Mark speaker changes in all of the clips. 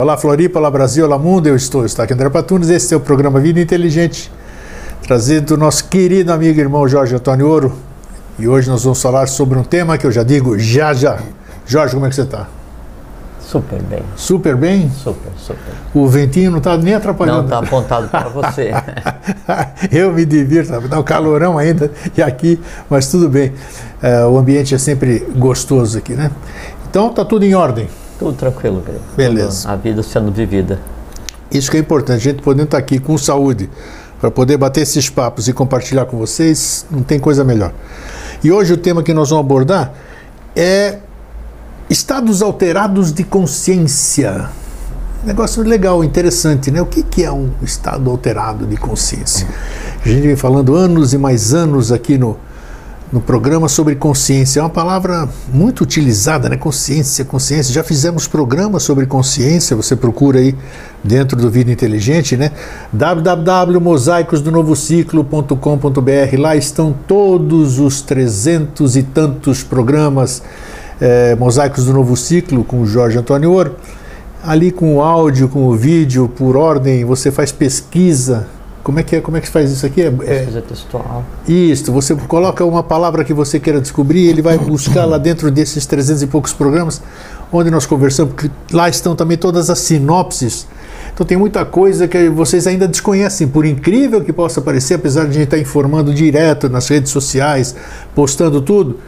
Speaker 1: Olá Floripa, olá Brasil, olá mundo, eu estou, estou aqui André Patunes, esse é o programa Vida Inteligente, trazido do nosso querido amigo e irmão Jorge Antônio Ouro. E hoje nós vamos falar sobre um tema que eu já digo já já. Jorge, como é que você está?
Speaker 2: Super bem.
Speaker 1: Super bem?
Speaker 2: Super, super.
Speaker 1: O ventinho não está nem atrapalhando.
Speaker 2: Não, está apontado para você.
Speaker 1: eu me divirto, dá um calorão ainda e aqui, mas tudo bem. É, o ambiente é sempre gostoso aqui, né? Então está tudo em ordem.
Speaker 2: Tudo tranquilo, querido.
Speaker 1: Beleza.
Speaker 2: A vida sendo vivida.
Speaker 1: Isso que é importante, a gente podendo estar aqui com saúde, para poder bater esses papos e compartilhar com vocês, não tem coisa melhor. E hoje o tema que nós vamos abordar é estados alterados de consciência. Negócio legal, interessante, né? O que, que é um estado alterado de consciência? A gente vem falando anos e mais anos aqui no, no programa sobre consciência. É uma palavra muito utilizada, né? Consciência, consciência. Já fizemos programas sobre consciência, você procura aí dentro do Vida Inteligente, né? www.mosaicosdonovociclo.com.br. Lá estão todos os trezentos e tantos programas é, Mosaicos do Novo Ciclo com o Jorge Antônio Ouro. Ali com o áudio, com o vídeo, por ordem, você faz pesquisa como é que é? Como é que faz isso aqui? É,
Speaker 2: Pesquisa textual.
Speaker 1: Isso, você coloca uma palavra que você queira descobrir, ele vai buscar lá dentro desses 300 e poucos programas onde nós conversamos, porque lá estão também todas as sinopses. Então tem muita coisa que vocês ainda desconhecem, por incrível que possa parecer, apesar de a gente estar informando direto nas redes sociais, postando tudo.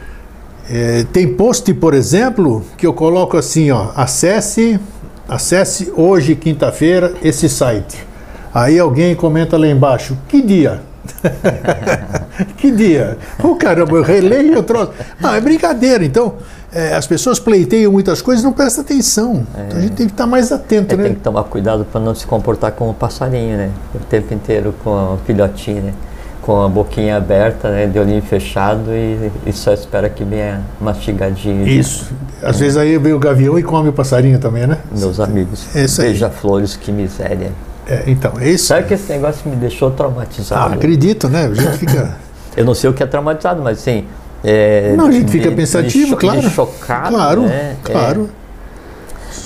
Speaker 1: É, tem post, por exemplo, que eu coloco assim, ó, acesse, acesse hoje, quinta-feira, esse site. Aí alguém comenta lá embaixo, que dia? que dia? Oh, caramba, eu releio o troço. Não, é brincadeira. Então, é, as pessoas pleiteiam muitas coisas e não prestam atenção. É. Então a gente tem que estar mais atento,
Speaker 2: é,
Speaker 1: né?
Speaker 2: Tem que tomar cuidado para não se comportar como um passarinho, né? O tempo inteiro com o filhotinho, né? Com a boquinha aberta, né? De olhinho fechado e, e só espera que venha mastigadinho.
Speaker 1: Isso. Às vezes aí vem o gavião e come o passarinho também, né?
Speaker 2: Meus amigos. Beija-flores, que miséria.
Speaker 1: É, então, é isso.
Speaker 2: Sabe que esse negócio me deixou traumatizado?
Speaker 1: Ah, acredito, né? A gente fica.
Speaker 2: Eu não sei o que é traumatizado, mas assim. É,
Speaker 1: não, a gente fica de, pensativo,
Speaker 2: de,
Speaker 1: claro.
Speaker 2: De chocado.
Speaker 1: Claro,
Speaker 2: né?
Speaker 1: claro.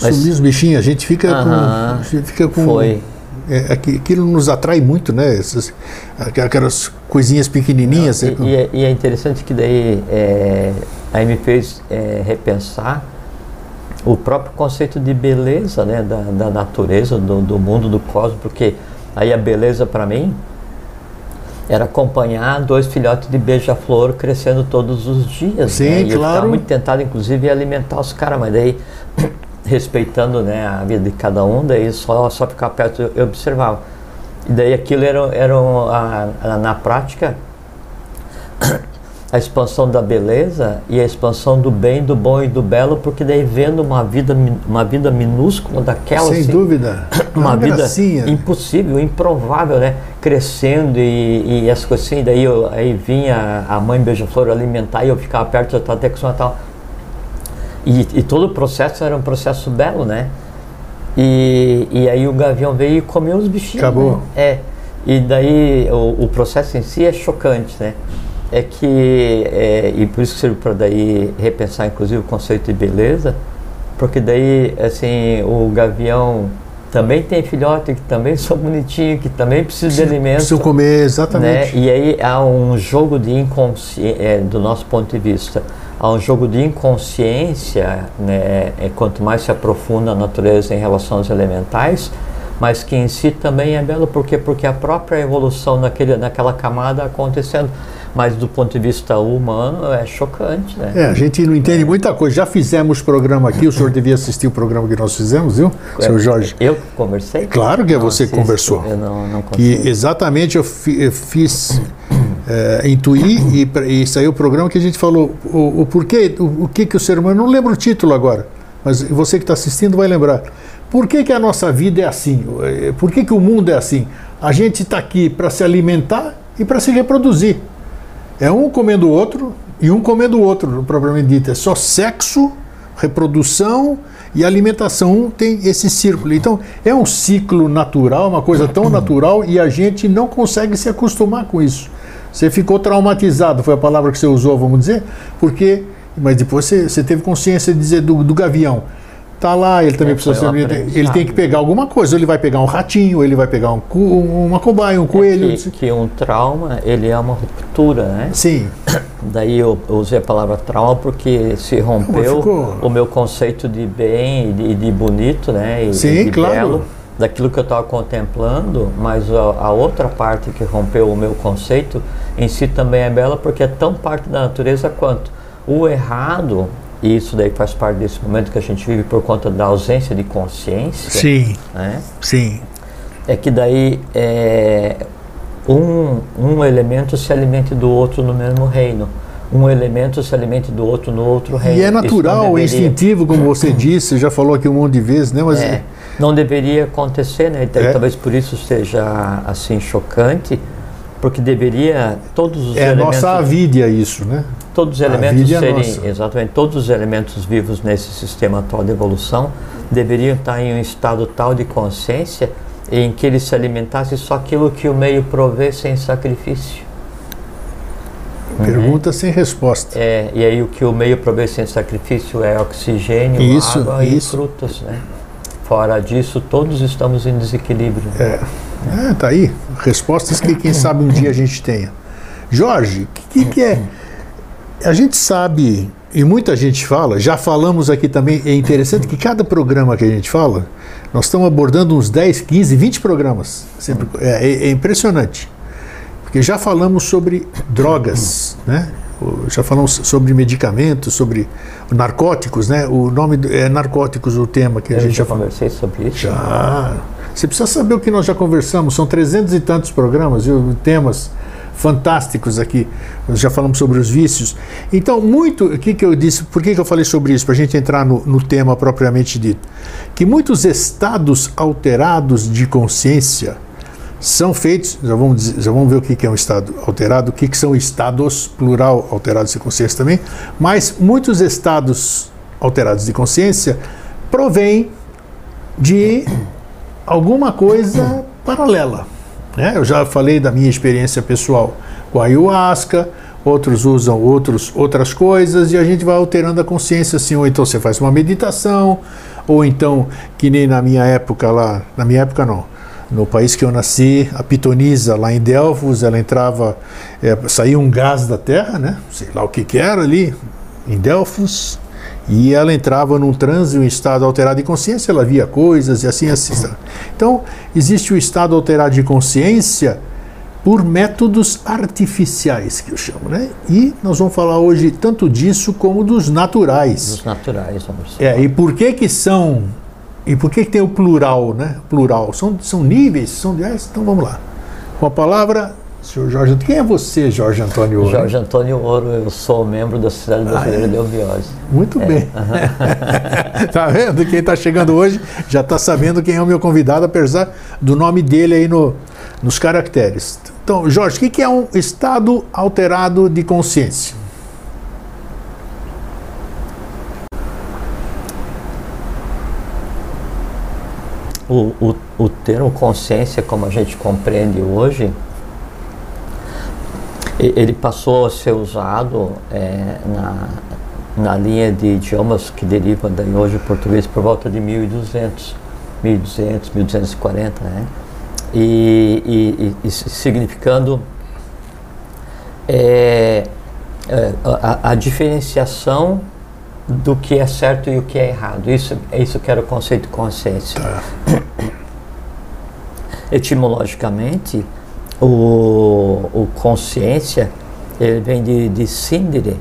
Speaker 1: É. Sumir os bichinhos, a gente fica uh -huh, com. A gente fica com.
Speaker 2: Foi.
Speaker 1: É, aquilo nos atrai muito, né? Essas, aquelas coisinhas pequenininhas.
Speaker 2: Não, e, é, e, é, interessante que daí é, aí me fez é, repensar o próprio conceito de beleza né, da, da natureza, do, do mundo, do cosmos, porque aí a beleza para mim era acompanhar dois filhotes de beija-flor crescendo todos os dias.
Speaker 1: Sim,
Speaker 2: né? E
Speaker 1: claro.
Speaker 2: Eu muito tentado, inclusive, alimentar os caras, mas daí, respeitando né, a vida de cada um, daí só, só ficar perto eu observava. E daí aquilo era, era a, a, na prática a expansão da beleza e a expansão do bem, do bom e do belo, porque daí vendo uma vida, uma vida minúscula daquela.
Speaker 1: Sem
Speaker 2: assim,
Speaker 1: dúvida.
Speaker 2: Uma,
Speaker 1: uma
Speaker 2: vida
Speaker 1: gracinha.
Speaker 2: impossível, improvável, né? Crescendo e, e as coisas assim, daí eu, aí vinha a mãe beija-flor alimentar e eu ficava perto, eu estava até com tal. E, e todo o processo era um processo belo, né? E, e aí o gavião veio e comeu os bichinhos.
Speaker 1: Acabou.
Speaker 2: Né? É. E daí o, o processo em si é chocante, né? É que, é, e por isso que serve para daí repensar inclusive o conceito de beleza, porque daí, assim, o gavião também tem filhote que também são bonitinhos, que também precisam de alimento.
Speaker 1: Precisam comer, exatamente.
Speaker 2: Né? E aí há um jogo de inconsciência, é, do nosso ponto de vista, há um jogo de inconsciência, né? É, quanto mais se aprofunda a natureza em relação aos elementais, mas que em si também é belo, porque porque a própria evolução naquele, naquela camada acontecendo mas do ponto de vista humano é chocante, né?
Speaker 1: É, a gente não entende muita coisa. Já fizemos programa aqui, o senhor devia assistir o programa que nós fizemos, viu, é, senhor Jorge?
Speaker 2: Eu conversei?
Speaker 1: Claro que é você que conversou.
Speaker 2: Eu não, não
Speaker 1: que exatamente eu, fi, eu fiz é, intuir e, e saiu o programa que a gente falou o, o porquê, o, o, que que o ser humano, não lembro o título agora, mas você que está assistindo vai lembrar. Por que, que a nossa vida é assim? Por que, que o mundo é assim? A gente está aqui para se alimentar e para se reproduzir. É um comendo o outro e um comendo o outro, propriamente dito. É só sexo, reprodução e alimentação. Um tem esse círculo. Então, é um ciclo natural, uma coisa tão natural e a gente não consegue se acostumar com isso. Você ficou traumatizado, foi a palavra que você usou, vamos dizer, porque. Mas depois você, você teve consciência de dizer do, do gavião. Tá lá, ele também
Speaker 2: É,
Speaker 1: precisa ser.
Speaker 2: o
Speaker 1: Ele tem que pegar alguma coisa, ele vai pegar um ratinho, ele vai pegar um, cu- uma cobaia, um coelho.
Speaker 2: É que, que um trauma, ele é uma ruptura, né?
Speaker 1: Sim,
Speaker 2: Daí eu, eu usei a palavra trauma porque se rompeu
Speaker 1: ficou-
Speaker 2: o meu conceito de bem e de, de bonito, né? E,
Speaker 1: Sim,
Speaker 2: e de
Speaker 1: claro.
Speaker 2: belo, daquilo que eu estava contemplando, mas a, a outra parte que rompeu o meu conceito em si também é bela porque é tão parte da natureza quanto o errado, e isso daí faz parte desse momento que a gente vive por conta da ausência de consciência,
Speaker 1: sim,
Speaker 2: né?
Speaker 1: sim.
Speaker 2: é que daí é, um, um elemento se alimente do outro no mesmo reino. Um elemento se alimente do outro no outro reino.
Speaker 1: E é natural, é
Speaker 2: deveria-
Speaker 1: instintivo, como você disse, já falou aqui um monte de vezes, né? Mas
Speaker 2: É, não deveria acontecer, né? Então,
Speaker 1: É.
Speaker 2: Talvez por isso seja assim chocante, porque deveria todos os
Speaker 1: é
Speaker 2: elementos,
Speaker 1: nossa avídia isso, né?
Speaker 2: Todos os elementos
Speaker 1: é
Speaker 2: serem
Speaker 1: nossa.
Speaker 2: exatamente todos os elementos vivos nesse sistema atual de evolução deveriam estar em um estado tal de consciência em que ele se alimentasse só aquilo que o meio provê sem sacrifício.
Speaker 1: Pergunta sem resposta.
Speaker 2: É, e aí o que o meio provê sem sacrifício é oxigênio,
Speaker 1: Isso,
Speaker 2: água
Speaker 1: isso.
Speaker 2: e frutas, né? Fora disso, todos estamos em desequilíbrio.
Speaker 1: É, é, tá aí. Respostas que quem sabe um dia a gente tenha. Jorge, o que, que, que é? A gente sabe, e muita gente fala, já falamos aqui também, é interessante que cada programa que a gente fala, nós estamos abordando uns 10, 15, 20 programas. Sempre, é, é- é impressionante. Porque já falamos sobre drogas, né? Já falamos sobre medicamentos, sobre narcóticos, né? O nome é narcóticos o tema que a
Speaker 2: Eu
Speaker 1: gente
Speaker 2: já
Speaker 1: falou.
Speaker 2: conversei sobre isso.
Speaker 1: Já. Você precisa saber o que nós já conversamos. São trezentos e tantos programas, viu? temas fantásticos aqui. Nós já falamos sobre os vícios. Então, muito. O que, que eu disse? Por que, que eu falei sobre isso? Para a gente entrar no, no tema propriamente dito. Que muitos estados alterados de consciência são feitos. Já vamos, dizer- já vamos ver o que, é um estado alterado, o que são estados, plural, alterados de consciência também. Mas muitos estados alterados de consciência provêm de alguma coisa paralela. Né? Eu já falei da minha experiência pessoal com a ayahuasca, outros usam outros, outras coisas e a gente vai alterando a consciência assim, ou então você faz uma meditação, ou então, que nem na minha época lá, na minha época não, no país que eu nasci, a pitonisa lá em Delfos, ela entrava, é, saía um gás da terra, né? sei lá o que, que era ali, em Delfos, e ela entrava num transe, um estado alterado de consciência, ela via coisas e assim assim. Então, existe o estado alterado de consciência por métodos artificiais, que eu chamo, né? E nós vamos falar hoje tanto disso como dos naturais.
Speaker 2: Dos naturais, vamos
Speaker 1: É, e por que que são e por que que tem o plural, né? Plural, são, são níveis, são ah, então vamos lá. Com a palavra, senhor Jorge, quem é você, Jorge Antônio? Ouro?
Speaker 2: Jorge Antônio Ouro, eu sou membro da Sociedade Brasileira
Speaker 1: é?
Speaker 2: de Obiose.
Speaker 1: Muito bem. tá vendo? Quem está chegando hoje já está sabendo quem é o meu convidado, apesar do nome dele aí no, nos caracteres. Então, Jorge, o que é um estado alterado de consciência?
Speaker 2: O, o, o termo consciência, como a gente compreende hoje, ele passou a ser usado é, na, na linha de idiomas que derivam daí hoje o português por volta de 1200, 1200, 1240, né? E, e, e- significando é, é, a, a diferenciação do que é certo e o que é errado. Isso, é isso que era o conceito de consciência. Etimologicamente, o, o consciência ele vem de, de sindire,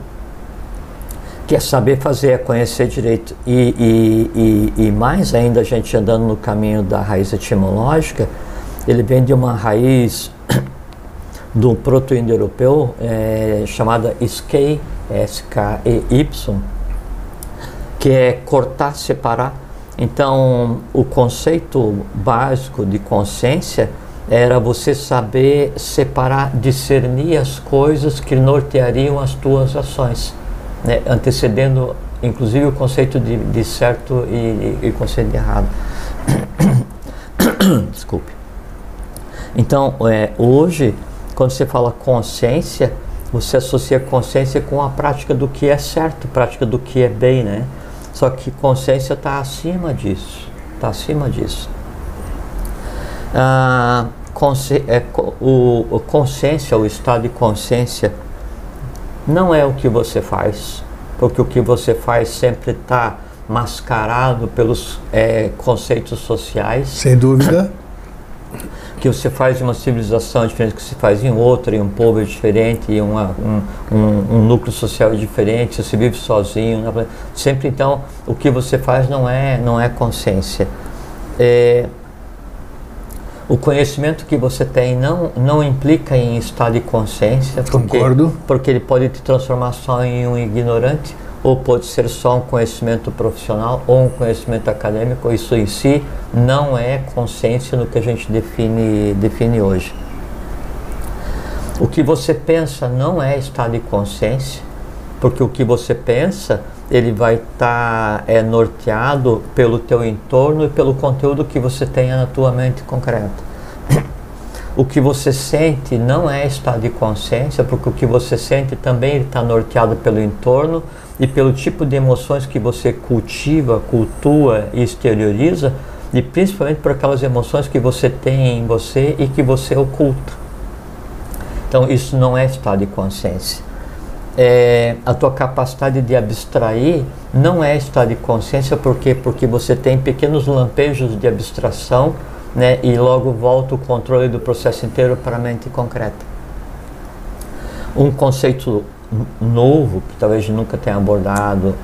Speaker 2: que é saber fazer, é conhecer direito. E, e, e, e mais ainda, a gente andando no caminho da raiz etimológica, ele vem de uma raiz do proto-indo-europeu é, chamada skei, S-K-E-Y, que é cortar, separar. Então, o conceito básico de consciência era você saber separar, discernir as coisas que norteariam as tuas ações, né? antecedendo, inclusive, o conceito de, de certo e, e, conceito de errado. Desculpe. Então, é, hoje, quando você fala consciência, você associa consciência com a prática do que é certo, prática do que é bem, né? Só que consciência está acima disso. Está acima disso. Ah, é, o, o consciência, o estado de consciência, não é o que você faz, porque o que você faz sempre está mascarado pelos é, conceitos sociais.
Speaker 1: Sem dúvida.
Speaker 2: Que você faz em uma civilização diferente que se faz em outra, em um povo diferente, em uma, um, um, um, núcleo social diferente, você vive sozinho. Né? Sempre então o que você faz não é, não é consciência. É, o conhecimento que você tem não, não implica em estado de consciência, porque,
Speaker 1: Concordo.
Speaker 2: porque ele pode te transformar só em um ignorante ou pode ser só um conhecimento profissional ou um conhecimento acadêmico. Isso em si não é consciência no que a gente define, define hoje. O que você pensa não é estado de consciência, porque o que você pensa ele vai estar tá, é, norteado pelo teu entorno e pelo conteúdo que você tenha na tua mente concreta. O que você sente não é estado de consciência, porque o que você sente também está norteado pelo entorno e pelo tipo de emoções que você cultiva, cultua e exterioriza, e principalmente por aquelas emoções que você tem em você e que você oculta. Então, isso não é estado de consciência. É, a tua capacidade de abstrair não é estado de consciência, por quê? Porque você tem pequenos lampejos de abstração né, e logo volta o controle do processo inteiro para a mente concreta. Um conceito novo, que talvez nunca tenha abordado,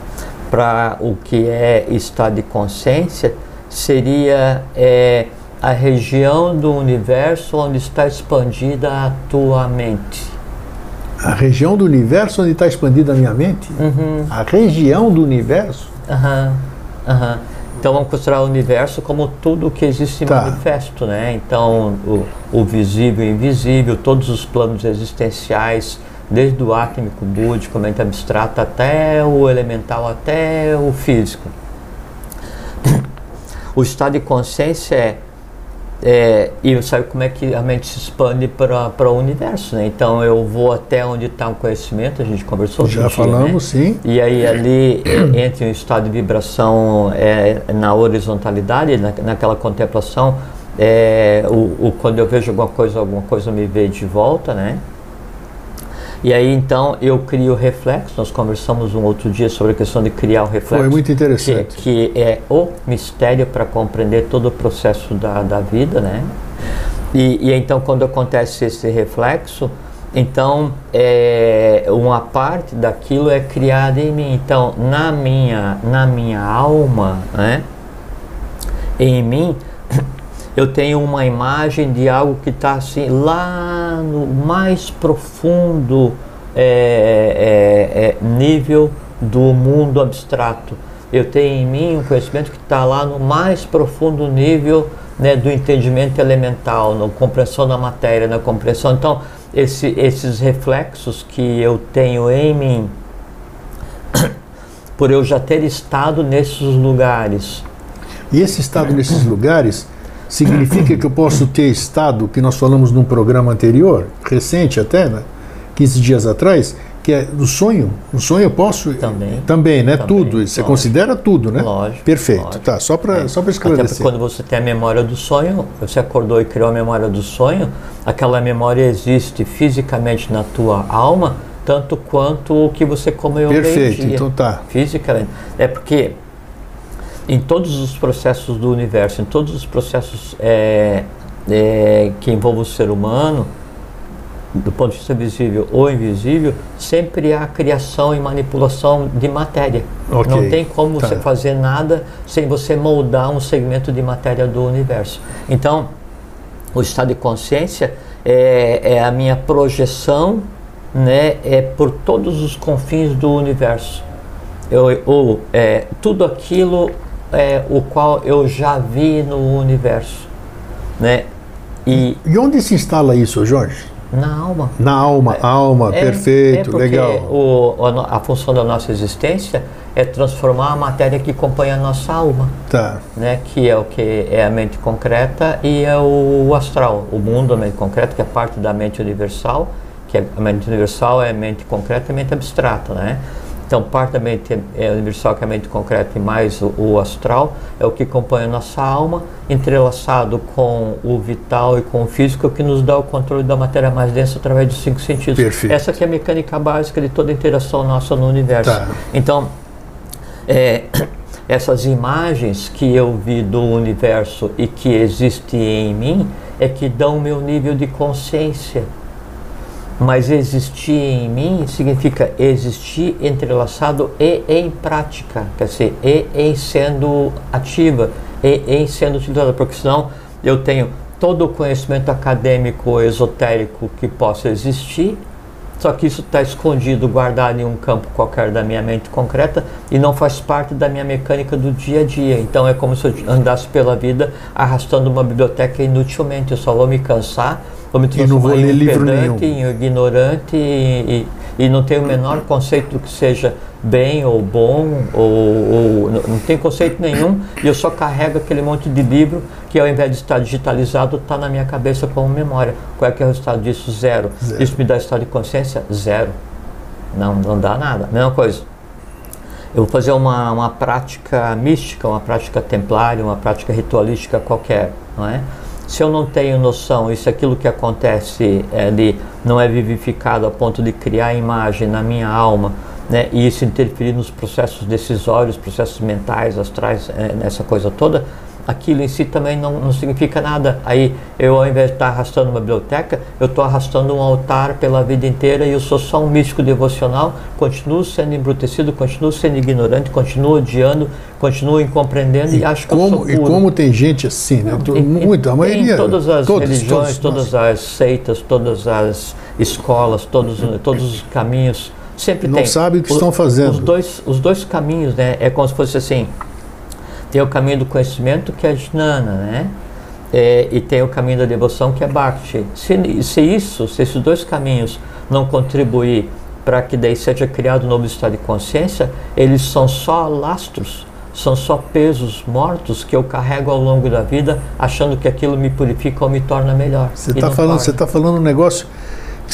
Speaker 2: para o que é estado de consciência, seria é, a região do universo onde está expandida a tua mente.
Speaker 1: A região do universo onde está expandida a minha mente?
Speaker 2: Uhum.
Speaker 1: A região do universo?
Speaker 2: Uhum. Uhum. Então vamos considerar o universo como tudo que existe tá. manifesto, né? Então o, o visível e invisível, todos os planos existenciais, desde o átmico, búdico, mente abstrata, até o elemental, até o físico. O estado de consciência é, é e sabe como é que a mente se expande para o universo, né? Então eu vou até onde está o conhecimento, a gente conversou.
Speaker 1: Já falamos,
Speaker 2: né?
Speaker 1: sim.
Speaker 2: E aí ali é, entre um estado de vibração é, na horizontalidade, na, naquela contemplação, é, o, o, quando eu vejo alguma coisa, alguma coisa me vê de volta, né? E aí então eu crio reflexo. Nós conversamos um outro dia sobre a questão de criar o reflexo.
Speaker 1: Foi muito interessante.
Speaker 2: Que, que é o mistério para compreender todo o processo da, da vida, né? E, e então quando acontece esse reflexo, então é, uma parte daquilo é criada em mim. Então na minha na minha alma, né? Em mim eu tenho uma imagem de algo que está assim lá no mais profundo é, é, é, nível do mundo abstrato. Eu tenho em mim um conhecimento que está lá no mais profundo nível né, do entendimento elemental, na compreensão da matéria, na compreensão. Então, esse, esses reflexos que eu tenho em mim, por eu já ter estado nesses lugares.
Speaker 1: E esse estado nesses lugares significa que eu posso ter estado, que nós falamos num programa anterior, recente até, né? 15 dias atrás, que é do sonho. O sonho eu posso.
Speaker 2: Também.
Speaker 1: Também, né? Também, tudo. Você lógico. considera tudo, né?
Speaker 2: Lógico.
Speaker 1: Perfeito.
Speaker 2: Lógico.
Speaker 1: Tá, só para é. só esclarecer.
Speaker 2: Até quando você tem a memória do sonho, você acordou e criou a memória do sonho, aquela memória existe fisicamente na tua alma, tanto quanto o que você comeu
Speaker 1: Perfeito, então tá.
Speaker 2: Fisicamente. É porque em todos os processos do universo, em todos os processos é, é, que envolvem o ser humano, do ponto de vista visível ou invisível, sempre há criação e manipulação de matéria.
Speaker 1: Okay.
Speaker 2: Não tem como tá. você fazer nada sem você moldar um segmento de matéria do universo. Então, o estado de consciência é, é a minha projeção né, é por todos os confins do universo. Eu, ou é, tudo aquilo é, o qual eu já vi no universo. Né?
Speaker 1: E, e onde se instala isso, Jorge?
Speaker 2: Na alma.
Speaker 1: Na alma, é, alma, é, perfeito,
Speaker 2: é
Speaker 1: legal.
Speaker 2: O, a, a, função da nossa existência é transformar a matéria que acompanha a nossa alma.
Speaker 1: Tá.
Speaker 2: Né, que é o que é a mente concreta e é o astral, o mundo, a mente concreta, que é parte da mente universal, que é, a mente universal é a mente concreta e a mente abstrata, né? Então, parte da mente é, universal, que é a mente concreta, e mais o, o, astral, é o que compõe a nossa alma, entrelaçado com o vital e com o físico, que nos dá o controle da matéria mais densa através dos cinco sentidos.
Speaker 1: Perfeito.
Speaker 2: Essa que é a mecânica básica de toda a interação nossa no universo. Tá. Então, é, essas imagens que eu vi do universo e que existem em mim é que dão o meu nível de consciência. Mas existir em mim significa existir entrelaçado e em prática, quer dizer, e em sendo ativa, e em sendo utilizada, porque senão eu tenho todo o conhecimento acadêmico esotérico que possa existir, só que isso está escondido, guardado em um campo qualquer da minha mente concreta e não faz parte da minha mecânica do dia a dia. Então é como se eu andasse pela vida arrastando uma biblioteca inutilmente. Eu só vou me cansar, vou me transformar em um pedante, em ignorante e, e, e não tenho o menor conceito do que seja bem ou bom, ou, ou não tem conceito nenhum, e eu só carrego aquele monte de livro que ao invés de estar digitalizado, está na minha cabeça como memória. Qual é que é o resultado disso? Zero. Zero. Isso me dá estado de consciência? Zero. Não, não dá nada. Mesma coisa. Eu vou fazer uma, uma prática mística, uma prática templária, uma prática ritualística qualquer, não é? Se eu não tenho noção, isso é aquilo que acontece é, de não é vivificado a ponto de criar imagem na minha alma, né, e isso interferir nos processos decisórios, processos mentais, astrais, é, nessa coisa toda, aquilo em si também não, não significa nada. Aí eu, ao invés de estar arrastando uma biblioteca, eu estou arrastando um altar pela vida inteira e eu sou só um místico devocional, continuo sendo embrutecido, continuo sendo ignorante, continuo odiando, continuo incompreendendo e, e acho que
Speaker 1: como,
Speaker 2: eu sou puro.
Speaker 1: E como tem gente assim, né? Muito, a maioria.
Speaker 2: Em todas as todos, religiões, todos, todas as seitas, todas as escolas, todos, todos os caminhos sempre
Speaker 1: não
Speaker 2: tem.
Speaker 1: Não sabe o que estão fazendo.
Speaker 2: Os dois, os dois caminhos, né? É como se fosse assim. Tem o caminho do conhecimento que é Jnana, né? É, e tem o caminho da devoção que é Bhakti. Se, se isso, se esses dois caminhos não contribuir para que daí seja criado um novo estado de consciência, eles são só lastros, são só pesos mortos que eu carrego ao longo da vida, achando que aquilo me purifica ou me torna melhor.
Speaker 1: Você está falando, você tá falando um negócio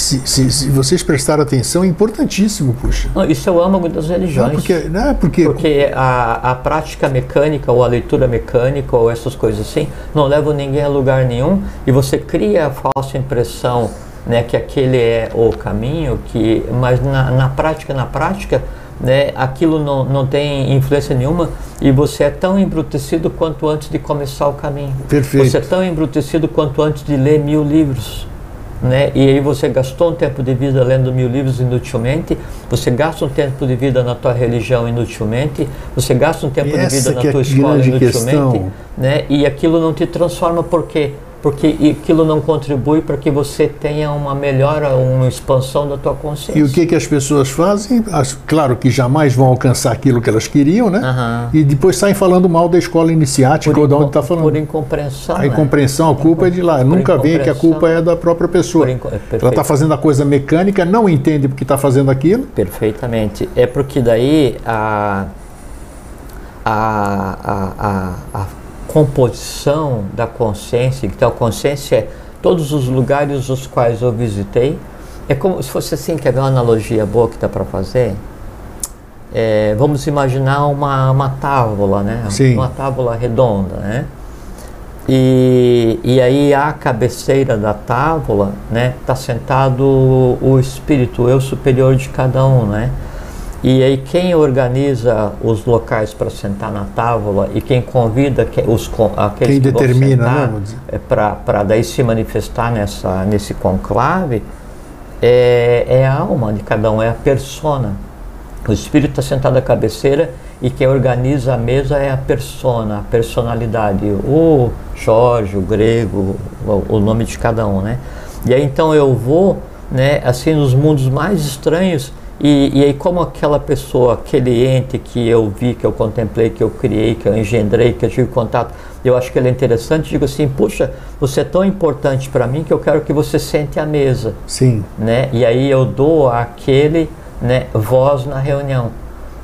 Speaker 1: se, se, se, vocês prestarem atenção, é importantíssimo, puxa.
Speaker 2: Isso é o âmago das religiões.
Speaker 1: Não, porque, não, porque...
Speaker 2: porque a, a prática mecânica, ou a leitura mecânica, ou essas coisas assim, não levam ninguém a lugar nenhum e você cria a falsa impressão né, que aquele é o caminho, que, mas na, na prática, na prática, né, aquilo não, não tem influência nenhuma e você é tão embrutecido quanto antes de começar o caminho.
Speaker 1: Perfeito.
Speaker 2: Você é tão embrutecido quanto antes de ler mil livros né? E aí você gastou um tempo de vida lendo mil livros inutilmente, você gasta um tempo de vida na tua religião inutilmente, você gasta um tempo de vida na tua é escola inutilmente, questão. né? E aquilo não te transforma por quê? Porque aquilo não contribui para que você tenha uma melhora, uma expansão da tua consciência.
Speaker 1: E o que que as pessoas fazem? Claro que jamais vão alcançar aquilo que elas queriam, né? Uhum. E depois saem falando mal da escola iniciática por ou de onde está falando.
Speaker 2: Por incompreensão. A
Speaker 1: né? incompreensão, a culpa é de lá. Nunca vê que a culpa é da própria pessoa. Inco... Ela está fazendo a coisa mecânica, não entende porque está fazendo aquilo.
Speaker 2: Perfeitamente. É porque daí a, a, a, a composição da consciência, então a consciência é todos os lugares os quais eu visitei. É como se fosse assim, quer ver uma analogia boa que dá para fazer? É, vamos imaginar uma, uma tábua, né?
Speaker 1: Sim.
Speaker 2: Uma tábua redonda, né? E, e aí a cabeceira da tábua, né? Está sentado o espírito, o eu superior de cada um, né? E aí quem organiza os locais para sentar na tábua e quem convida que, os, aqueles
Speaker 1: quem
Speaker 2: que
Speaker 1: determina, né,
Speaker 2: é, para daí se manifestar nessa, nesse conclave é, é a alma de cada um, é a persona. O espírito está sentado à cabeceira e quem organiza a mesa é a persona, a personalidade, o Jorge, o grego, o, o nome de cada um, né? E aí então eu vou, né, assim nos mundos mais estranhos e, e aí, como aquela pessoa, aquele ente que eu vi, que eu contemplei, que eu criei, que eu engendrei, que eu tive contato, eu acho que ele é interessante, digo assim, puxa, você é tão importante para mim que eu quero que você sente à mesa.
Speaker 1: Sim.
Speaker 2: Né? E aí eu dou àquele né, voz na reunião.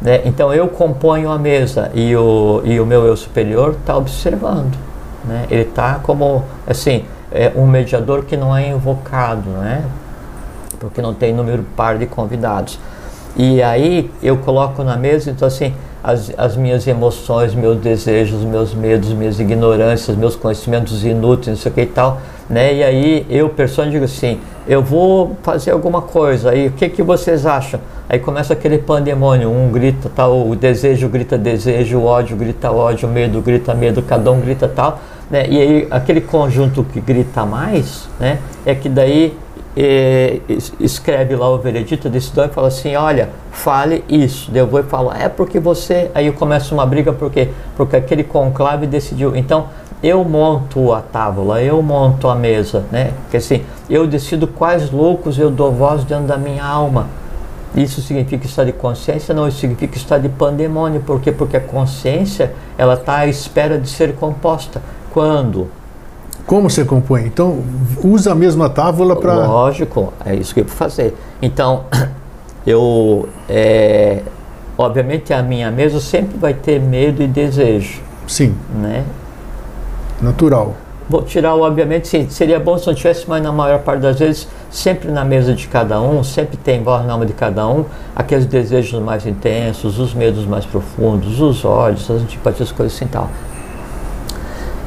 Speaker 2: Né? Então eu componho a mesa e o, e o meu eu superior está observando. Né? Ele está como, assim, é um mediador que não é invocado, né? Porque não tem número par de convidados. E aí eu coloco na mesa, então assim, as, as minhas emoções, meus desejos, meus medos, minhas ignorâncias, meus conhecimentos inúteis, não sei o que e tal, né? E aí eu, pessoa, digo assim, eu vou fazer alguma coisa, aí o que, que vocês acham? Aí começa aquele pandemônio, um grita tal, o desejo grita desejo, o ódio grita ódio, o medo grita medo, cada um grita tal, né? E aí aquele conjunto que grita mais, né? É que daí é, escreve lá o veredito, decisão e fala assim, olha, fale isso. Eu vou e falo, é porque você. Aí começa uma briga porque porque aquele conclave decidiu. Então eu monto a tábua, eu monto a mesa, né? Porque assim, eu decido quais loucos eu dou voz dentro da minha alma. Isso significa estar de consciência? Não, isso significa estar de pandemônio. Por quê? Porque a consciência, ela está à espera de ser composta. Quando?
Speaker 1: Como você compõe? Então, usa a mesma tábua para...
Speaker 2: Lógico, é isso que eu vou fazer. Então, eu... É, obviamente, a minha mesa sempre vai ter medo e desejo.
Speaker 1: Sim.
Speaker 2: Né?
Speaker 1: Natural.
Speaker 2: Vou tirar, obviamente, sim, seria bom se não tivesse, mas na maior parte das vezes, sempre na mesa de cada um, sempre tem voz na alma de cada um, aqueles desejos mais intensos, os medos mais profundos, os ódios, as antipatias, coisas assim tal.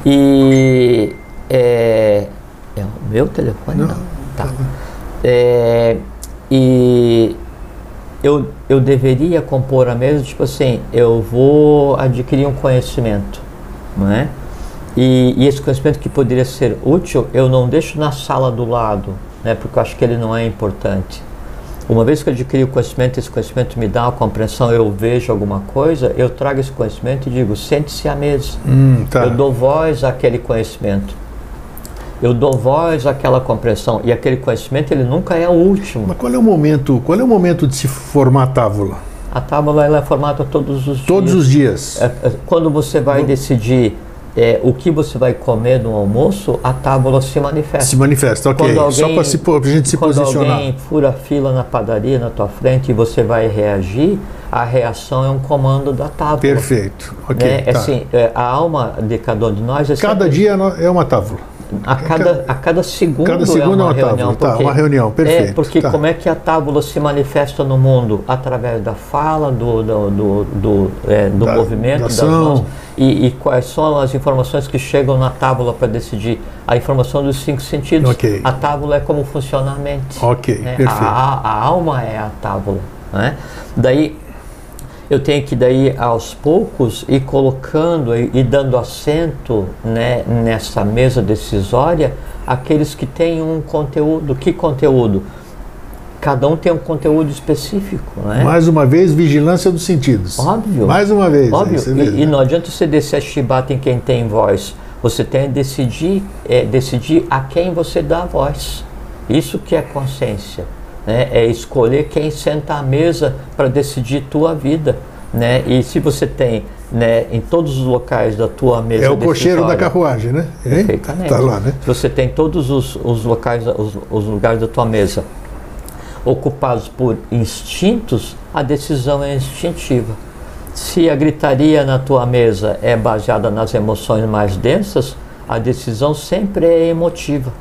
Speaker 2: E é, é o meu telefone? Não. não. Tá. É, e eu, eu deveria compor a mesa, tipo assim, eu vou adquirir um conhecimento, não é? E, e, esse conhecimento que poderia ser útil, eu não deixo na sala do lado, né, porque eu acho que ele não é importante. Uma vez que eu adquiri o conhecimento, esse conhecimento me dá uma compreensão, eu vejo alguma coisa, eu trago esse conhecimento e digo, sente-se à mesa.
Speaker 1: Hum, tá.
Speaker 2: Eu dou voz àquele conhecimento. Eu dou voz àquela compreensão. E aquele conhecimento, ele nunca é o último.
Speaker 1: Mas qual é o momento, qual é o momento de se formar a tábula?
Speaker 2: A tábula ela é formada todos os
Speaker 1: todos
Speaker 2: dias.
Speaker 1: Os dias.
Speaker 2: É, é, quando você vai decidir é, o que você vai comer no almoço, a tábua se manifesta.
Speaker 1: Se manifesta, ok. Alguém, Só para a gente se
Speaker 2: quando
Speaker 1: posicionar.
Speaker 2: Quando alguém fura fila na padaria na tua frente e você vai reagir, a reação é um comando da tábua.
Speaker 1: Perfeito, ok.
Speaker 2: Né?
Speaker 1: Tá.
Speaker 2: Assim, é, a alma de cada um de nós... É
Speaker 1: cada
Speaker 2: sempre...
Speaker 1: dia é uma tábua.
Speaker 2: A cada, a cada segundo,
Speaker 1: cada segundo é uma, é uma reunião. Tábula, tá, uma reunião, perfeito.
Speaker 2: É, porque
Speaker 1: tá.
Speaker 2: como é que a tábua se manifesta no mundo? Através da fala, do, do, do, do, é, do da, movimento, da das mãos. E, e, quais são as informações que chegam na tábua para decidir? A informação dos cinco sentidos.
Speaker 1: Okay.
Speaker 2: A tábua é como funciona a mente.
Speaker 1: Ok,
Speaker 2: né?
Speaker 1: perfeito.
Speaker 2: A, a, alma é a tábua. Né? Daí eu tenho que daí aos poucos ir colocando e, dando assento né, nessa mesa decisória aqueles que têm um conteúdo. Que conteúdo? Cada um tem um conteúdo específico, né?
Speaker 1: Mais uma vez, vigilância dos sentidos.
Speaker 2: Óbvio.
Speaker 1: Mais uma vez.
Speaker 2: Óbvio. É e, e, não adianta você descer a chibata em quem tem voz. Você tem que decidir, é, decidir a quem você dá a voz. Isso que é consciência né? é escolher quem senta à mesa para decidir tua vida. Né? E se você tem né, em todos os locais da tua mesa.
Speaker 1: É o cocheiro da carruagem, né?
Speaker 2: Perfeitamente.
Speaker 1: Tá lá, né?
Speaker 2: Se você tem todos os, os locais, os, os, lugares da tua mesa ocupados por instintos, a decisão é instintiva. Se a gritaria na tua mesa é baseada nas emoções mais densas, a decisão sempre é emotiva.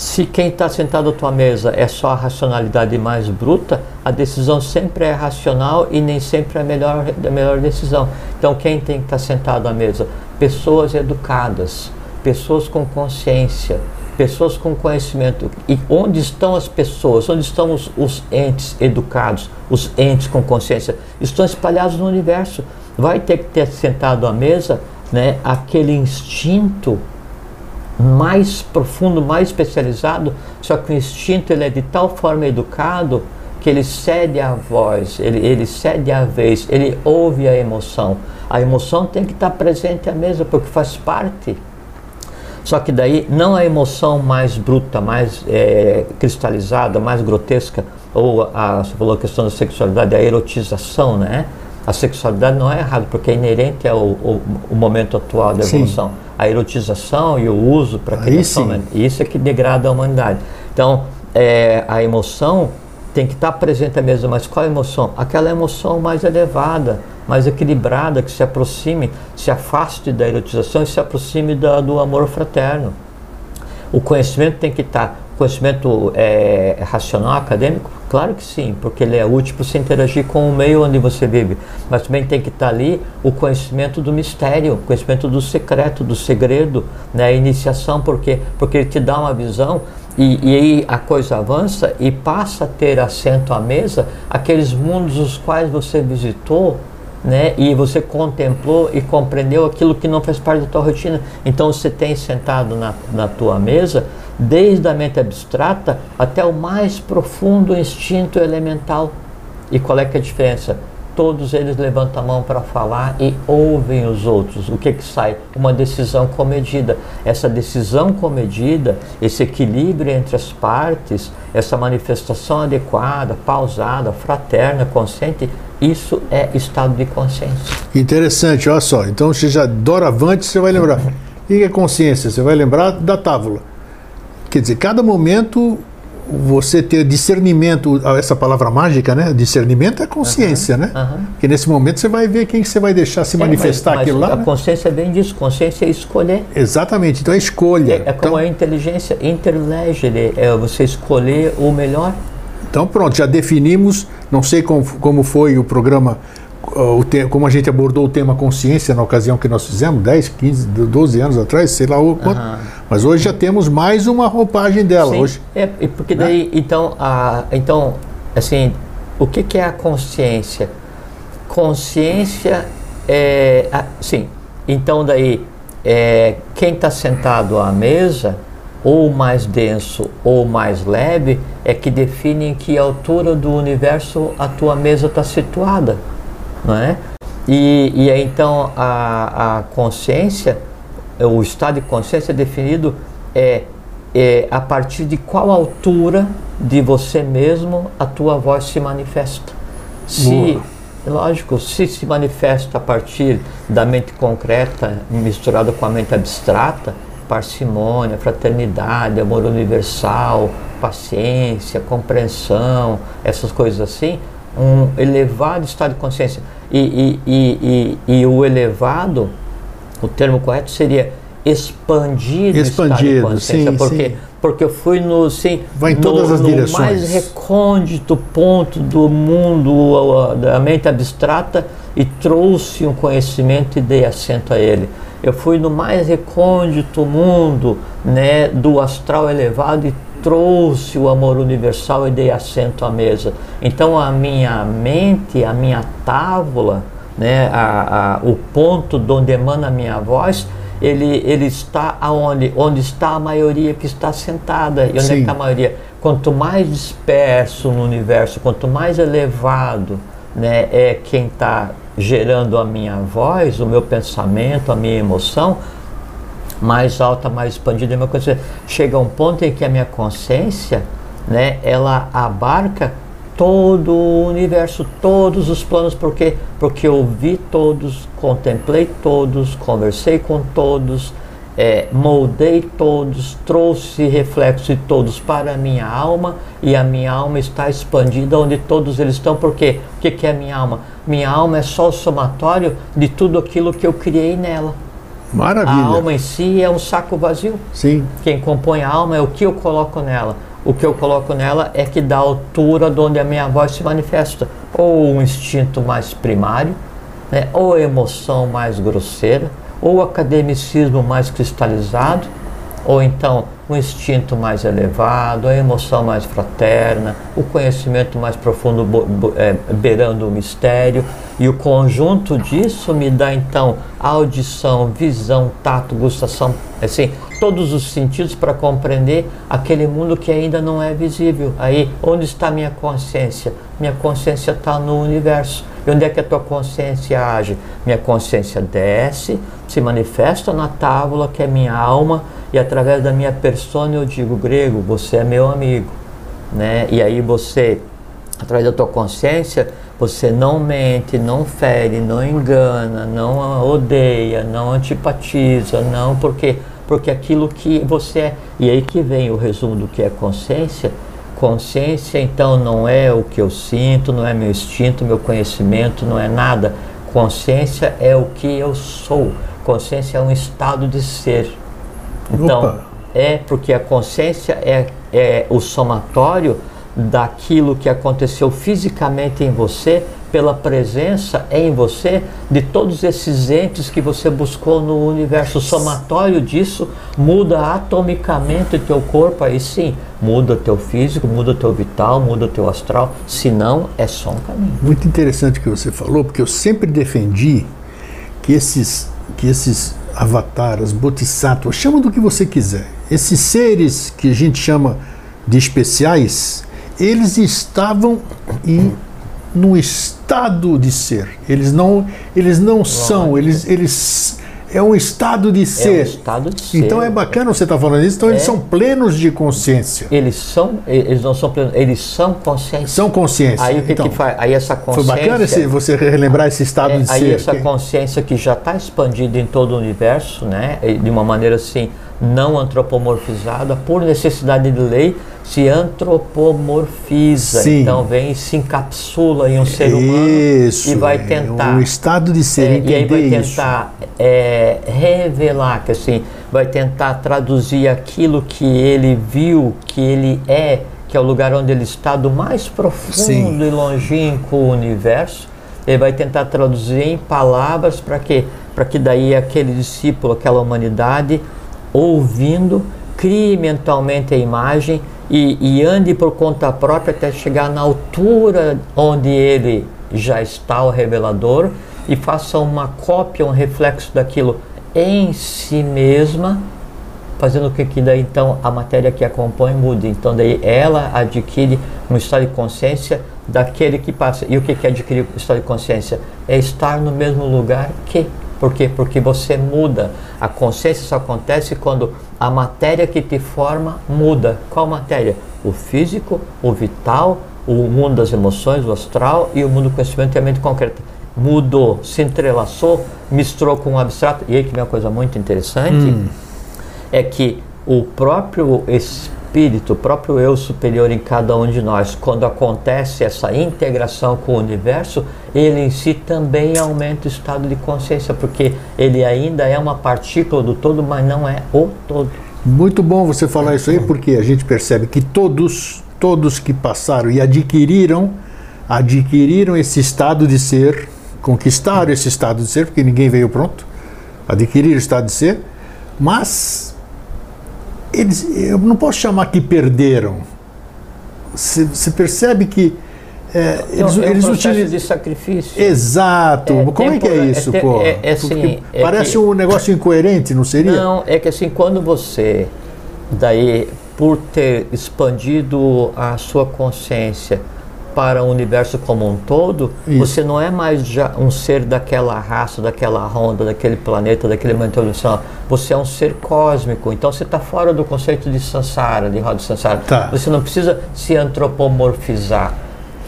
Speaker 2: Se quem está sentado à tua mesa é só a racionalidade mais bruta, a decisão sempre é racional e nem sempre é a melhor, a melhor decisão. Então, quem tem que estar tá sentado à mesa? Pessoas educadas, pessoas com consciência, pessoas com conhecimento. E onde estão as pessoas? Onde estão os, os entes educados, os entes com consciência? Estão espalhados no universo. Vai ter que ter sentado à mesa né, aquele instinto mais profundo, mais especializado, só que o instinto ele é de tal forma educado que ele cede a voz, ele, ele cede a vez, ele ouve a emoção. A emoção tem que estar presente à mesa porque faz parte. Só que daí não a emoção mais bruta, mais é, cristalizada, mais grotesca, ou a, você falou a questão da sexualidade, a erotização, né? A sexualidade não é errado, porque é inerente ao, ao, ao momento atual da evolução. Sim. A erotização e o uso para criação, né? isso é que degrada a humanidade. Então, é, a emoção tem que estar presente à mesa, mas qual emoção? Aquela emoção mais elevada, mais equilibrada, que se aproxime, se afaste da erotização e se aproxime da, do amor fraterno. O conhecimento tem que estar conhecimento é, racional, acadêmico? Claro que sim, porque ele é útil para você interagir com o meio onde você vive. Mas também tem que estar ali o conhecimento do mistério, conhecimento do secreto, do segredo, né? a iniciação, porque, porque ele te dá uma visão e, e, aí a coisa avança e passa a ter assento à mesa aqueles mundos os quais você visitou né? E você contemplou e compreendeu aquilo que não faz parte da tua rotina. Então você tem sentado na, na tua mesa, desde a mente abstrata até o mais profundo instinto elemental. E qual é que é a diferença? Todos eles levantam a mão para falar e ouvem os outros. O que que sai? Uma decisão comedida. Essa decisão comedida, esse equilíbrio entre as partes, essa manifestação adequada, pausada, fraterna, consciente, isso é estado de consciência.
Speaker 1: Interessante, olha só. Então, você já doravante você vai lembrar. Que é consciência? Você vai lembrar da tábua. Quer dizer, cada momento você ter discernimento, essa palavra mágica, né? Discernimento é consciência, uhum, né? Uhum. Que nesse momento você vai ver quem você vai deixar se é, manifestar mas, aquilo
Speaker 2: mas
Speaker 1: lá.
Speaker 2: A
Speaker 1: né?
Speaker 2: consciência é bem disso, consciência é escolher.
Speaker 1: Exatamente, então é escolha.
Speaker 2: É, é como
Speaker 1: então,
Speaker 2: a inteligência, interlegere, é você escolher o melhor.
Speaker 1: Então pronto, já definimos, não sei como, como foi o programa, o te, como a gente abordou o tema consciência na ocasião que nós fizemos, 10, 15, 12 anos atrás, sei lá o quanto. Uhum. Mas hoje já temos mais uma roupagem dela.
Speaker 2: Sim,
Speaker 1: hoje,
Speaker 2: é, porque né? daí, então, a, então, assim, o que, que é a consciência? Consciência é, a, sim, então daí, é, quem está sentado à mesa ou mais denso ou mais leve, é que define em que altura do universo a tua mesa está situada, não é? E, e aí, então a, a consciência, o estado de consciência definido é, é a partir de qual altura de você mesmo a tua voz se manifesta. Se, Boa. lógico, se se manifesta a partir da mente concreta misturada com a mente abstrata, parcimônia, fraternidade, amor universal, paciência, compreensão, essas coisas assim, um elevado estado de consciência. E, e, e, e, e o elevado, o termo correto seria expandido,
Speaker 1: expandido
Speaker 2: estado de consciência,
Speaker 1: sim,
Speaker 2: porque
Speaker 1: sim.
Speaker 2: porque eu fui no sim
Speaker 1: vai em todas
Speaker 2: no,
Speaker 1: as
Speaker 2: no
Speaker 1: direções
Speaker 2: mais recôndito ponto do mundo da mente abstrata e trouxe um conhecimento e dei assento a ele eu fui no mais recôndito mundo né, do astral elevado e trouxe o amor universal e dei assento à mesa. Então a minha mente, a minha tábua, né, a, a, o ponto de onde emana a minha voz, ele, ele está aonde? Onde está a maioria que está sentada. E onde Sim. é que está a maioria? Quanto mais disperso no universo, quanto mais elevado né, é quem está gerando a minha voz, o meu pensamento, a minha emoção, mais alta, mais expandida, minha consciência. Chega um ponto em que a minha consciência, né, ela abarca todo o universo, todos os planos, porque porque eu vi todos, contemplei todos, conversei com todos, é, moldei todos, trouxe reflexos de todos para a minha alma e a minha alma está expandida onde todos eles estão. Por quê? O que, que é a minha alma? Minha alma é só o somatório de tudo aquilo que eu criei nela.
Speaker 1: Maravilha.
Speaker 2: A alma em si é um saco vazio.
Speaker 1: Sim.
Speaker 2: Quem compõe a alma é o que eu coloco nela. O que eu coloco nela é que dá altura de onde a minha voz se manifesta. Ou um instinto mais primário, né? ou a emoção mais grosseira, ou o academicismo mais cristalizado, ou então o instinto mais elevado, a emoção mais fraterna, o conhecimento mais profundo é, beirando o mistério, e o conjunto disso me dá então audição, visão, tato, gustação, assim, todos os sentidos para compreender aquele mundo que ainda não é visível. Aí, onde está minha consciência? Minha consciência está no universo. E onde é que a tua consciência age? Minha consciência desce, se manifesta na tábua, que é minha alma, e através da minha persona eu digo, grego, você é meu amigo. Né? E aí você, através da tua consciência, você não mente, não fere, não engana, não odeia, não antipatiza, não porque porque aquilo que você é. E aí que vem o resumo do que é consciência. Consciência então não é o que eu sinto, não é meu instinto, meu conhecimento, não é nada. Consciência é o que eu sou. Consciência é um estado de ser. Então, Opa. é porque a consciência é é o somatório daquilo que aconteceu fisicamente em você, pela presença em você de todos esses entes que você buscou no universo. O somatório disso muda atomicamente o teu corpo, aí sim, muda teu físico, muda teu vital, muda teu astral, senão é só um caminho.
Speaker 1: Muito interessante o que você falou, porque eu sempre defendi que esses, que esses avataras, bodhisattvas, chama do que você quiser, esses seres que a gente chama de especiais, eles estavam em no estado de ser. Eles não, eles não são, eles, eles é um estado de ser. É um
Speaker 2: estado de ser.
Speaker 1: Então é bacana você estar tá falando isso. Então é. eles são plenos de consciência.
Speaker 2: Eles são, eles não são plenos, eles são consciência.
Speaker 1: São consciência.
Speaker 2: Aí o que, então, que faz? Aí essa consciência.
Speaker 1: Foi bacana esse, você relembrar esse estado
Speaker 2: é,
Speaker 1: de
Speaker 2: aí
Speaker 1: ser.
Speaker 2: Aí essa consciência que já está expandida em todo o universo, né? De uma maneira assim não antropomorfizada por necessidade de lei se antropomorfiza. Sim. Então vem e se encapsula em um ser humano
Speaker 1: isso,
Speaker 2: e vai tentar.
Speaker 1: O estado de ser, é,
Speaker 2: E aí vai tentar é, revelar, que assim, vai tentar traduzir aquilo que ele viu, que ele é, que é o lugar onde ele está, do mais profundo Sim. e longínquo universo. Ele vai tentar traduzir em palavras para quê? Para que daí aquele discípulo, aquela humanidade, ouvindo, crie mentalmente a imagem e, e ande por conta própria até chegar na altura onde ele já está, o revelador, e faça uma cópia, um reflexo daquilo em si mesma, fazendo com que daí então a matéria que acompanha mude. Então daí ela adquire um estado de consciência daquele que passa. E o que é adquirir um estado de consciência? É estar no mesmo lugar que. Por quê? Porque você muda. A consciência só acontece quando a matéria que te forma muda. Qual matéria? O físico, o vital, o mundo das emoções, o astral e o mundo do conhecimento e a mente concreta. Mudou, se entrelaçou, misturou com o abstrato. E aí que vem uma coisa muito interessante, hum. é que o próprio espírito, o próprio eu superior em cada um de nós, quando acontece essa integração com o universo, ele em si também aumenta o estado de consciência, porque ele ainda é uma partícula do todo, mas não é o todo.
Speaker 1: Muito bom você falar isso aí, porque a gente percebe que todos, todos que passaram e adquiriram, adquiriram esse estado de ser, conquistaram esse estado de ser, porque ninguém veio pronto, adquiriram o estado de ser, mas eles, eu não posso chamar que perderam. Você percebe que é,
Speaker 2: eles, é um eles utilizam de sacrifício.
Speaker 1: Exato. É, Como é que é isso, é, pô?
Speaker 2: É, é assim,
Speaker 1: é parece
Speaker 2: que,
Speaker 1: um negócio incoerente, não seria?
Speaker 2: Não, é que assim quando você daí por ter expandido a sua consciência para o universo como um todo, Isso. você não é mais já um ser daquela raça, daquela ronda, daquele planeta, daquele momento evolução. Você é um ser cósmico. Então você está fora do conceito de sansara, de roda de sansara. Tá. Você não precisa se antropomorfizar.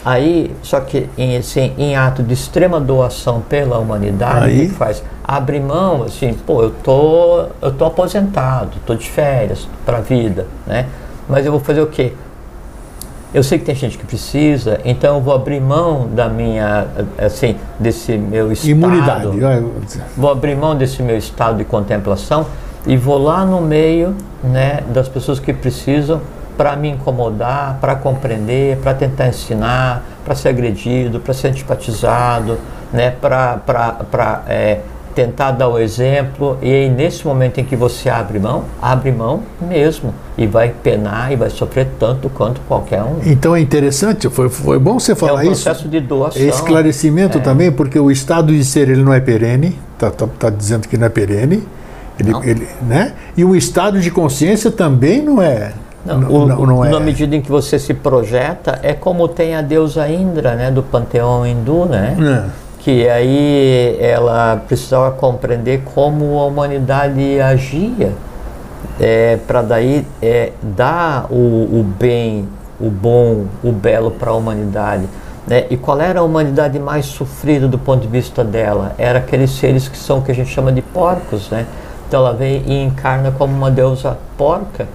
Speaker 2: Aí, só que em, assim, em ato de extrema doação pela humanidade, Aí. o que faz? Abre mão, assim, pô, eu tô, eu tô aposentado, tô de férias para a vida, né? Mas eu vou fazer o quê? Eu sei que tem gente que precisa, então eu vou abrir mão da minha, assim, desse meu estado.
Speaker 1: Imunidade.
Speaker 2: Vou abrir mão desse meu estado de contemplação e vou lá no meio, né, das pessoas que precisam para me incomodar, para compreender, para tentar ensinar, para ser agredido, para ser antipatizado, né, para é, tentar dar o exemplo, e aí nesse momento em que você abre mão, abre mão mesmo, e vai penar e vai sofrer tanto quanto qualquer um.
Speaker 1: Então é interessante, foi, foi bom você falar isso. É um
Speaker 2: processo
Speaker 1: isso.
Speaker 2: de doação.
Speaker 1: Esclarecimento é. também, porque o estado de ser ele não é perene, está tá, tá dizendo que não é perene, ele, não. ele, né? e o estado de consciência também não é.
Speaker 2: Não, o, não, não é. Na medida em que você se projeta, é como tem a deusa Indra, né, do panteão hindu, né? É que aí ela precisava compreender como a humanidade agia é, para daí é, dar o, o, bem, o bom, o belo para a humanidade. Né? E qual era a humanidade mais sofrida do ponto de vista dela? Era aqueles seres que são o que a gente chama de porcos, né? Então ela vem e encarna como uma deusa porca,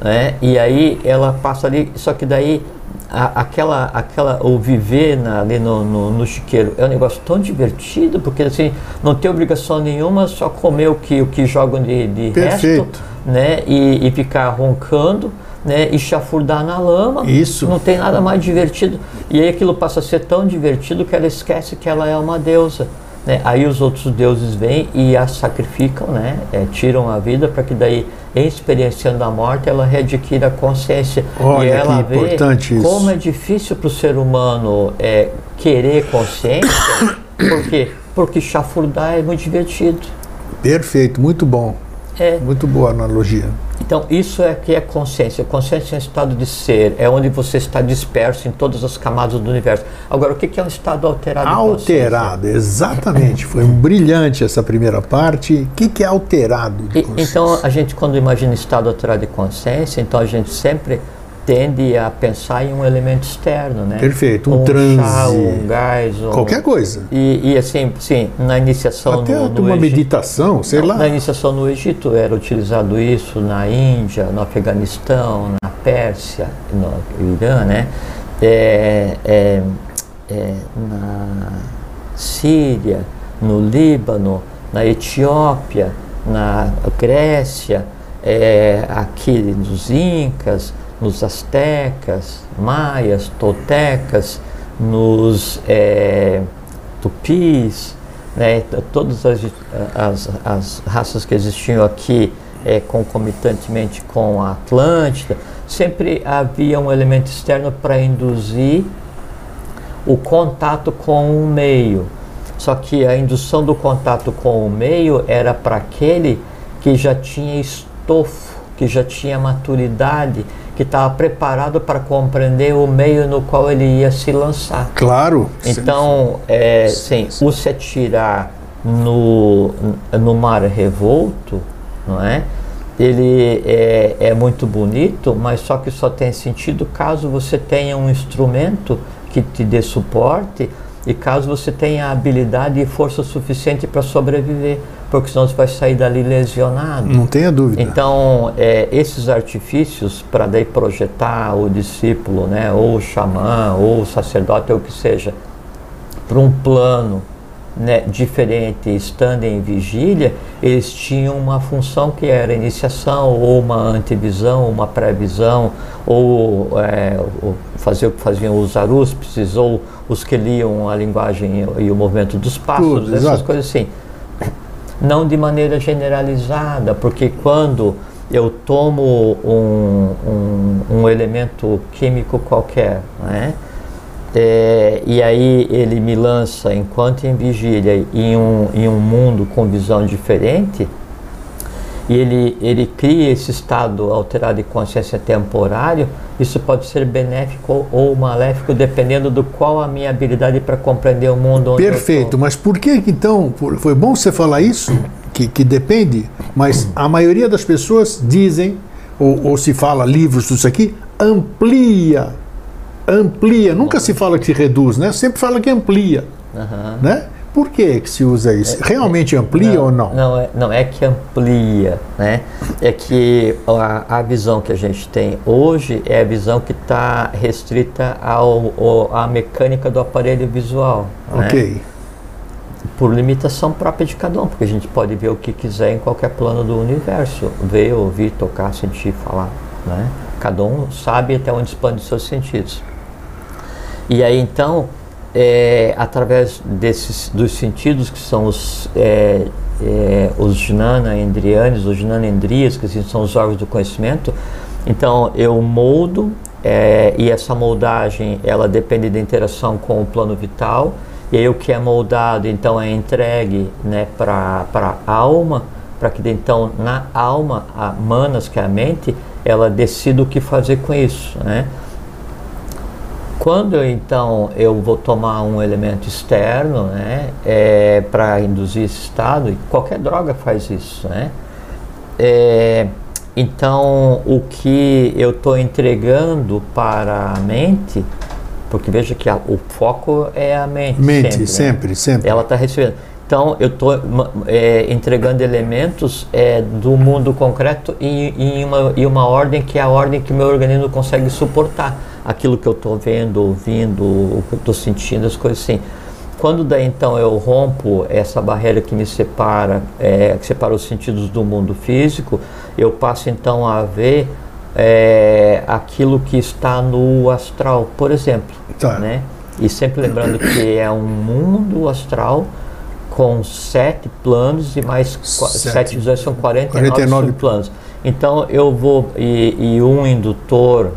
Speaker 2: né? E aí ela passa ali, só que daí a, aquela, aquela, o viver na, ali no, no, no, chiqueiro é um negócio tão divertido, porque assim, não tem obrigação nenhuma, só comer o que, o que jogam de, de resto, né? E, e ficar roncando. Né, e chafurdar na lama.
Speaker 1: Isso.
Speaker 2: Não tem nada mais divertido. E aí aquilo passa a ser tão divertido que ela esquece que ela é uma deusa. Né? Aí os outros deuses vêm e a sacrificam, né? É, tiram a vida para que daí, experienciando a morte, ela readquira a consciência.
Speaker 1: Olha
Speaker 2: e ela
Speaker 1: que importante
Speaker 2: vê
Speaker 1: isso.
Speaker 2: como é difícil para o ser humano é, querer consciência. Por quê? Porque chafurdar é muito divertido.
Speaker 1: Perfeito, muito bom.
Speaker 2: É.
Speaker 1: Muito boa analogia.
Speaker 2: Então, isso é que é consciência. Consciência é um estado de ser, é onde você está disperso em todas as camadas do universo. Agora, o que é um estado alterado?
Speaker 1: Alterado, exatamente. Foi um brilhante essa primeira parte. O que é alterado?
Speaker 2: E, então, a gente, quando imagina estado alterado de consciência, então a gente sempre tende a pensar em um elemento externo, né?
Speaker 1: Perfeito, um,
Speaker 2: um
Speaker 1: transe,
Speaker 2: chá, um gás, um,
Speaker 1: qualquer coisa.
Speaker 2: E, e, assim, sim, na iniciação
Speaker 1: até
Speaker 2: no, no
Speaker 1: uma
Speaker 2: Egito,
Speaker 1: meditação, sei lá.
Speaker 2: Na iniciação no Egito era utilizado isso na Índia, no Afeganistão, na Pérsia, no Irã, né? É, é, é, na Síria, no Líbano, na Etiópia, na Grécia, é, aqui nos Incas, nos astecas, maias, toltecas, nos é, tupis, né, todas as, as, as, raças que existiam aqui é, concomitantemente com a Atlântida, sempre havia um elemento externo para induzir o contato com o meio. Só que a indução do contato com o meio era para aquele que já tinha estofo, que já tinha maturidade, que estava preparado para compreender o meio no qual ele ia se lançar.
Speaker 1: Claro.
Speaker 2: Então, é, sim, o se atirar no, no mar revolto, não é? Ele é, é muito bonito, mas só que só tem sentido caso você tenha um instrumento que te dê suporte e caso você tenha habilidade e força suficiente para sobreviver, porque senão você vai sair dali lesionado.
Speaker 1: Não tenha dúvida.
Speaker 2: Então, é, esses artifícios para daí projetar o discípulo, né, ou o xamã, ou o sacerdote, ou o que seja, para um plano né, diferente, estando em vigília, eles tinham uma função que era iniciação, ou uma antevisão, uma previsão, ou, é, ou fazer o que faziam os arúspices, ou os que liam a linguagem e o movimento dos pássaros,
Speaker 1: Tudo,
Speaker 2: essas
Speaker 1: exato.
Speaker 2: coisas assim. Não de maneira generalizada, porque quando eu tomo um, um, um elemento químico qualquer, né? É, e aí ele me lança, enquanto em vigília, em um, em um mundo com visão diferente, e ele, ele cria esse estado alterado de consciência temporário, isso pode ser benéfico ou maléfico, dependendo do qual a minha habilidade para compreender o mundo onde
Speaker 1: Perfeito, mas por que então, foi bom você falar isso, que, que depende, mas a maioria das pessoas dizem, ou, ou se fala livros, tudo isso aqui, amplia, amplia, nunca se fala que reduz, né? Sempre fala que amplia,
Speaker 2: Aham.
Speaker 1: né? Por que que se usa isso? Realmente amplia ou não?
Speaker 2: Não é, não é que amplia, né? É que a, a visão que a gente tem hoje é a visão que está restrita ao, ao- à mecânica do aparelho visual. né?
Speaker 1: Ok.
Speaker 2: Por limitação própria de cada um, porque a gente pode ver o que quiser em qualquer plano do universo. Ver, ouvir, tocar, sentir, falar. Né? Cada um sabe até onde expande os seus sentidos. E aí então, é, através desses dos sentidos que são os é, é, os jnana endrianes, os jnana endrias, que assim, são os órgãos do conhecimento, então eu moldo é, e essa moldagem ela depende da interação com o plano vital. E aí o que é moldado então é entregue né, para a alma para que então na alma a manas que é a mente ela decida o que fazer com isso né quando então eu vou tomar um elemento externo, né, é, para induzir esse estado, e qualquer droga faz isso, né? É, então o que eu estou entregando para a mente, porque veja que a- o foco é a mente,
Speaker 1: Mente,
Speaker 2: sempre, né?
Speaker 1: sempre, sempre.
Speaker 2: ela está recebendo. Então, eu estou entregando elementos é, do mundo concreto em, uma, uma ordem que é a ordem que meu organismo consegue suportar. aquilo que eu estou vendo, ouvindo, o que eu estou sentindo, as coisas assim. Quando daí então eu rompo essa barreira que me separa, é, que separa os sentidos do mundo físico, eu passo então a ver é, aquilo que está no astral, por exemplo.
Speaker 1: Tá.
Speaker 2: Né? E sempre lembrando que é um mundo astral com sete planos e mais
Speaker 1: Sete.
Speaker 2: sete são 49,
Speaker 1: 49
Speaker 2: subplanos. Então eu vou e, e um indutor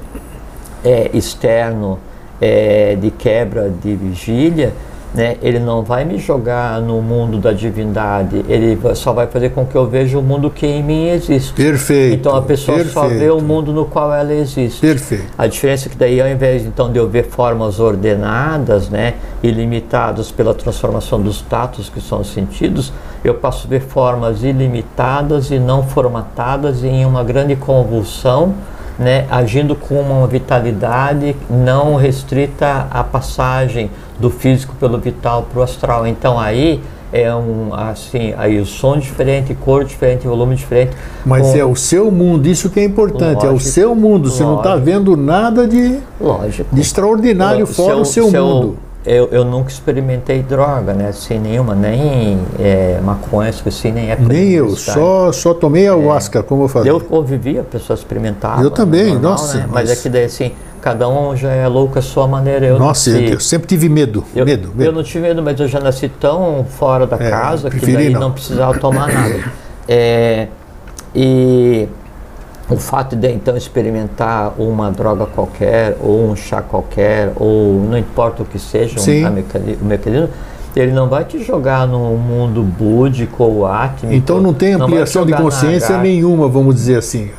Speaker 2: é, externo é, de quebra de vigília, né, ele não vai me jogar no mundo da divindade, ele só vai fazer com que eu veja o mundo que em mim existe.
Speaker 1: Perfeito.
Speaker 2: Então a pessoa só vê
Speaker 1: perfeito.
Speaker 2: o mundo no qual ela existe.
Speaker 1: Perfeito.
Speaker 2: A diferença é que daí, ao invés então de eu ver formas ordenadas, né, ilimitadas pela transformação dos tatos, que são os sentidos, eu passo a ver formas ilimitadas e não formatadas em uma grande convulsão, né, agindo com uma vitalidade não restrita à passagem do físico pelo vital para o astral. Então aí é um assim, aí o som diferente, cor diferente, volume diferente.
Speaker 1: Mas
Speaker 2: com-
Speaker 1: é o seu mundo, isso que é importante, é o
Speaker 2: Lógico,
Speaker 1: seu mundo. Você não está
Speaker 2: lógico.
Speaker 1: vendo nada de,
Speaker 2: lógico.
Speaker 1: de extraordinário fora
Speaker 2: eu-
Speaker 1: o seu
Speaker 2: se eu-
Speaker 1: mundo.
Speaker 2: Eu, eu nunca experimentei droga, né? Sem nenhuma, nem é, maconha, assim, nem época
Speaker 1: Nem eu, só, só tomei ayahuasca, como eu falei.
Speaker 2: Eu convivia, a pessoa experimentava.
Speaker 1: Eu também,
Speaker 2: normal,
Speaker 1: nossa,
Speaker 2: né? Mas,
Speaker 1: mas-
Speaker 2: é que daí, assim, cada um já é louco à sua maneira. Eu
Speaker 1: Nossa, eu,
Speaker 2: nasci-
Speaker 1: eu sempre tive medo,
Speaker 2: eu,
Speaker 1: medo,
Speaker 2: eu
Speaker 1: medo.
Speaker 2: não tive medo, mas eu já nasci tão fora da
Speaker 1: É,
Speaker 2: casa que daí
Speaker 1: não.
Speaker 2: não. precisava tomar nada. É, e o fato de então experimentar uma droga qualquer, ou um chá qualquer, ou não importa o que seja,
Speaker 1: Sim.
Speaker 2: um, o mecanismo, ele não vai te jogar num mundo búdico ou átmico.
Speaker 1: Então não tem ampliação de
Speaker 2: jogar na
Speaker 1: consciência nenhuma, vamos dizer assim.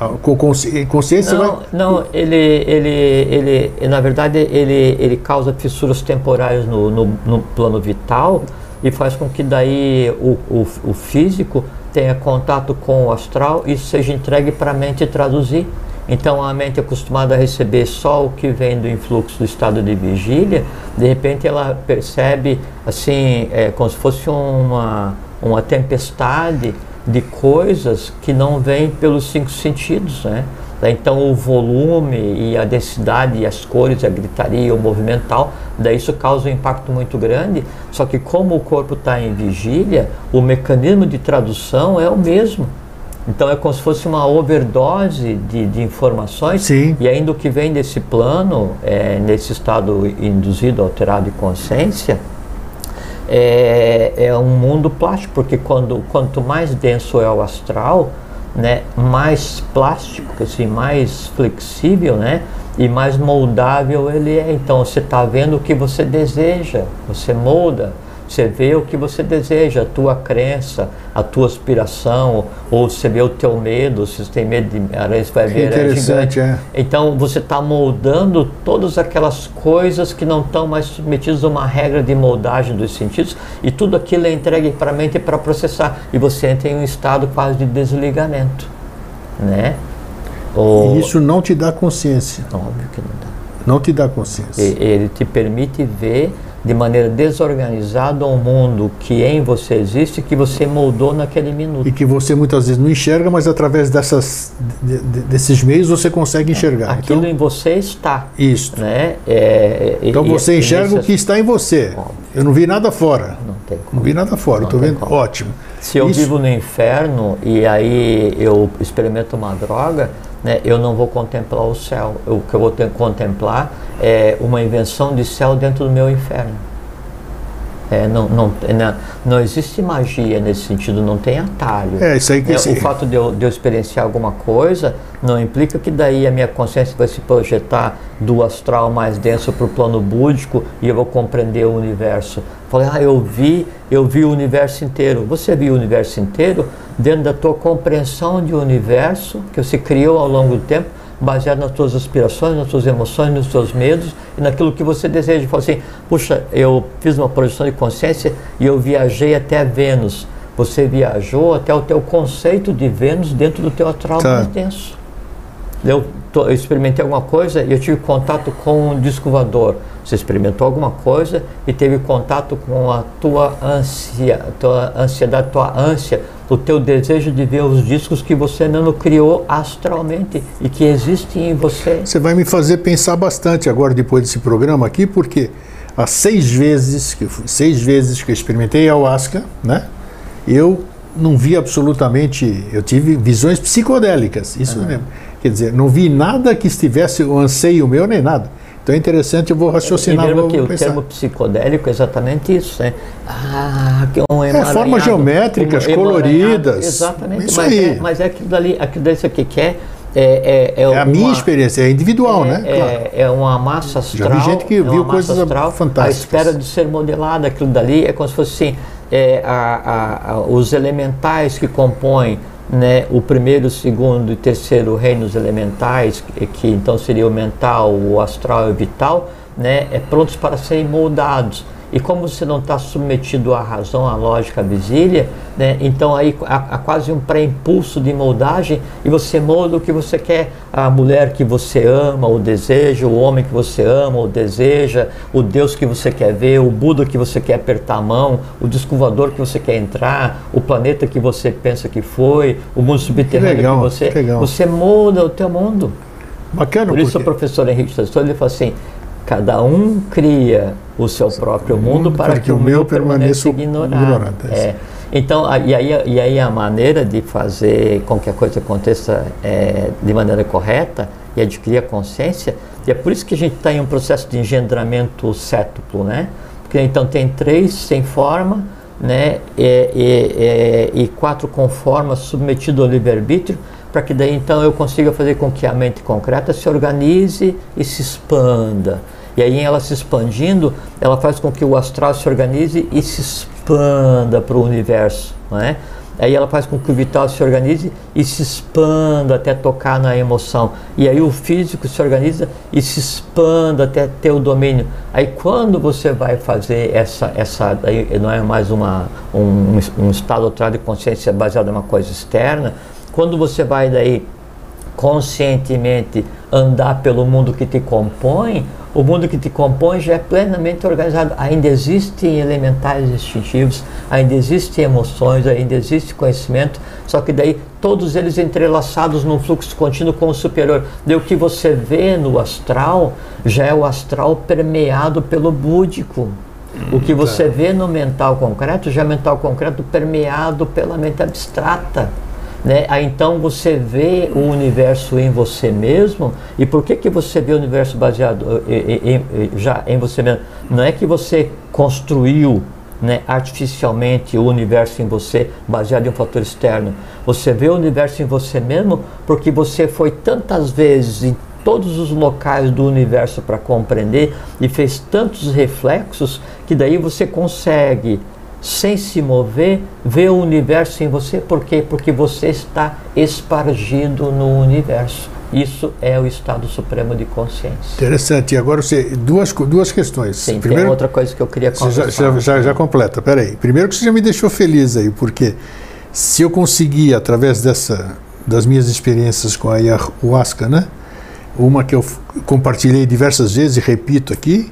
Speaker 1: Consciência
Speaker 2: Não,
Speaker 1: vai.
Speaker 2: não, ele, ele, ele, na verdade, ele, ele causa fissuras temporárias no, no, no plano vital e faz com que daí o, o, o físico tenha contato com o astral isso seja entregue para a mente traduzir. Então a mente é acostumada a receber só o que vem do influxo do estado de vigília, de repente ela percebe assim, é, como se fosse uma, uma tempestade de coisas que não vêm pelos cinco sentidos, né? Então o volume e a densidade e as cores, a gritaria, o movimento tal, daí isso causa um impacto muito grande. Só que como o corpo está em vigília, o mecanismo de tradução é o mesmo. Então é como se fosse uma overdose de, de informações
Speaker 1: Sim.
Speaker 2: e ainda o que vem desse plano, é, nesse estado induzido, alterado de consciência, é, é um mundo plástico, porque quando, quanto mais denso é o astral, né, mais plástico, assim, mais flexível, né, e mais moldável ele é. Então você está vendo o que você deseja, você molda, você vê o que você deseja, a tua crença, a tua aspiração, ou você vê o teu medo, se você tem medo de aranha, você vai ver
Speaker 1: interessante,
Speaker 2: gigante.
Speaker 1: é.
Speaker 2: Então você está moldando todas aquelas coisas que não estão mais submetidas a uma regra de moldagem dos sentidos e tudo aquilo é entregue para a mente para processar e você entra em um estado quase de desligamento, né? Ou,
Speaker 1: E isso não te dá consciência.
Speaker 2: óbvio que não dá.
Speaker 1: Não te dá consciência.
Speaker 2: Ele te permite ver de maneira desorganizada um mundo que em você existe que você moldou naquele minuto.
Speaker 1: E que você muitas vezes não enxerga, mas através dessas, de- de- desses meios você consegue enxergar.
Speaker 2: Aquilo
Speaker 1: Então,
Speaker 2: em você está,
Speaker 1: isso.
Speaker 2: né? É, e-
Speaker 1: Então
Speaker 2: e-
Speaker 1: você enxerga o que está em você.
Speaker 2: Óbvio.
Speaker 1: Eu não vi nada fora.
Speaker 2: Não tem como.
Speaker 1: Não vi nada fora. Estou vendo.
Speaker 2: como.
Speaker 1: Ótimo.
Speaker 2: Se eu
Speaker 1: Isso-
Speaker 2: vivo no inferno e aí eu experimento uma droga, né, eu não vou contemplar o céu. O que eu vou contemplar é uma invenção de céu dentro do meu inferno. É, não, não, não, não existe magia nesse sentido, não tem atalho.
Speaker 1: É, isso aí que
Speaker 2: É, o fato de eu, de eu experienciar alguma coisa não implica que daí a minha consciência vai se projetar do astral mais denso para o plano búdico e eu vou compreender o universo. Falei, ah, eu vi, eu vi o universo inteiro. Você viu o universo inteiro dentro da tua compreensão de universo que você criou ao longo do tempo, baseado nas tuas aspirações, nas tuas emoções, nos teus medos e naquilo que você deseja. Fala assim, puxa, eu fiz uma projeção de consciência e eu viajei até Vênus. Você viajou até o teu conceito de Vênus dentro do teu astral
Speaker 1: Tá.
Speaker 2: mais denso. Eu eu experimentei alguma coisa e eu tive contato com um disco voador. Você experimentou alguma coisa e teve contato com a tua ansia, tua ansiedade, tua ânsia, o teu desejo de ver os discos que você não criou astralmente e que existem em você.
Speaker 1: Você vai me fazer pensar bastante agora depois desse programa aqui, porque há seis vezes que seis vezes que eu experimentei ayahuasca, né? Eu não vi absolutamente, eu tive visões psicodélicas, isso uhum. mesmo. Quer dizer, não vi nada que estivesse o anseio meu nem nada. Então é interessante, eu vou raciocinar.
Speaker 2: Primeiro
Speaker 1: vou
Speaker 2: que pensar. o termo psicodélico é exatamente isso, né?
Speaker 1: Ah, que é um É, formas geométricas, um coloridas.
Speaker 2: Exatamente, isso mas, aí. É, mas é aquilo dali, aquilo dali que quer. É, é, é,
Speaker 1: é a minha experiência, é individual,
Speaker 2: é,
Speaker 1: né?
Speaker 2: É, claro. é uma massa astral.
Speaker 1: Já vi gente que
Speaker 2: é
Speaker 1: viu coisas astral, fantásticas.
Speaker 2: À espera de ser modelada, aquilo dali é como se fosse assim, é, a, a, a, os elementais que compõem né, o primeiro, segundo e terceiro reinos elementais, que, que então seria o mental, o astral e o vital, né, é prontos para serem moldados. E como você não está submetido à razão, à lógica, à visília, né, então aí há, há quase um pré-impulso de moldagem e você molda o que você quer. A mulher que você ama, o deseja, o homem que você ama, ou deseja, o Deus que você quer ver, o Buda que você quer apertar a mão, o descovador que você quer entrar, o planeta que você pensa que foi, o mundo subterrâneo que, legal, que você. Que você molda o teu mundo.
Speaker 1: Bacana,
Speaker 2: Por isso porque... o professor Henrique Sassoli ele fala assim: Cada um cria o seu próprio mundo para, para que, que, o meu permaneça ignorado. É. é. Então, a, e, aí, e aí a maneira de fazer com que a coisa aconteça é, de maneira correta e adquirir a consciência, e é por isso que a gente está em um processo de engendramento cétuplo, né? Porque então tem três sem forma, né? E, e, e, e quatro com forma submetido ao livre-arbítrio, para que daí então eu consiga fazer com que a mente concreta se organize e se expanda. E aí, ela se expandindo, ela faz com que o astral se organize e se expanda para o universo. Não é? Aí ela faz com que o vital se organize e se expanda até tocar na emoção. E aí o físico se organiza e se expanda até ter o domínio. Aí quando você vai fazer essa, essa aí não é mais uma, um, um estado de consciência baseado em uma coisa externa, quando você vai daí conscientemente andar pelo mundo que te compõe, o mundo que te compõe já é plenamente organizado. Ainda existem elementais instintivos, ainda existem emoções, ainda existe conhecimento, só que daí todos eles entrelaçados num fluxo contínuo com o superior. Daí o que você vê no astral já é o astral permeado pelo búdico. O que você tá. vê no mental concreto já é mental concreto permeado pela mente abstrata. Né? Aí então você vê o universo em você mesmo. E por que, que você vê o universo baseado em, em, já em você mesmo? Não é que você construiu né, artificialmente o universo em você baseado em um fator externo. Você vê o universo em você mesmo porque você foi tantas vezes em todos os locais do universo para compreender e fez tantos reflexos que daí você consegue sem se mover, vê o universo em você. Por quê? Porque você está espargido no universo. Isso é o estado supremo de consciência.
Speaker 1: Interessante. E agora você duas duas questões.
Speaker 2: Sim, Primeiro, tem outra coisa que eu queria
Speaker 1: conversar. Já, já, já, já completa. Peraí. Primeiro que você já me deixou feliz aí, porque se eu conseguir através dessa das minhas experiências com a ayahuasca, né? Uma que eu compartilhei diversas vezes e repito aqui,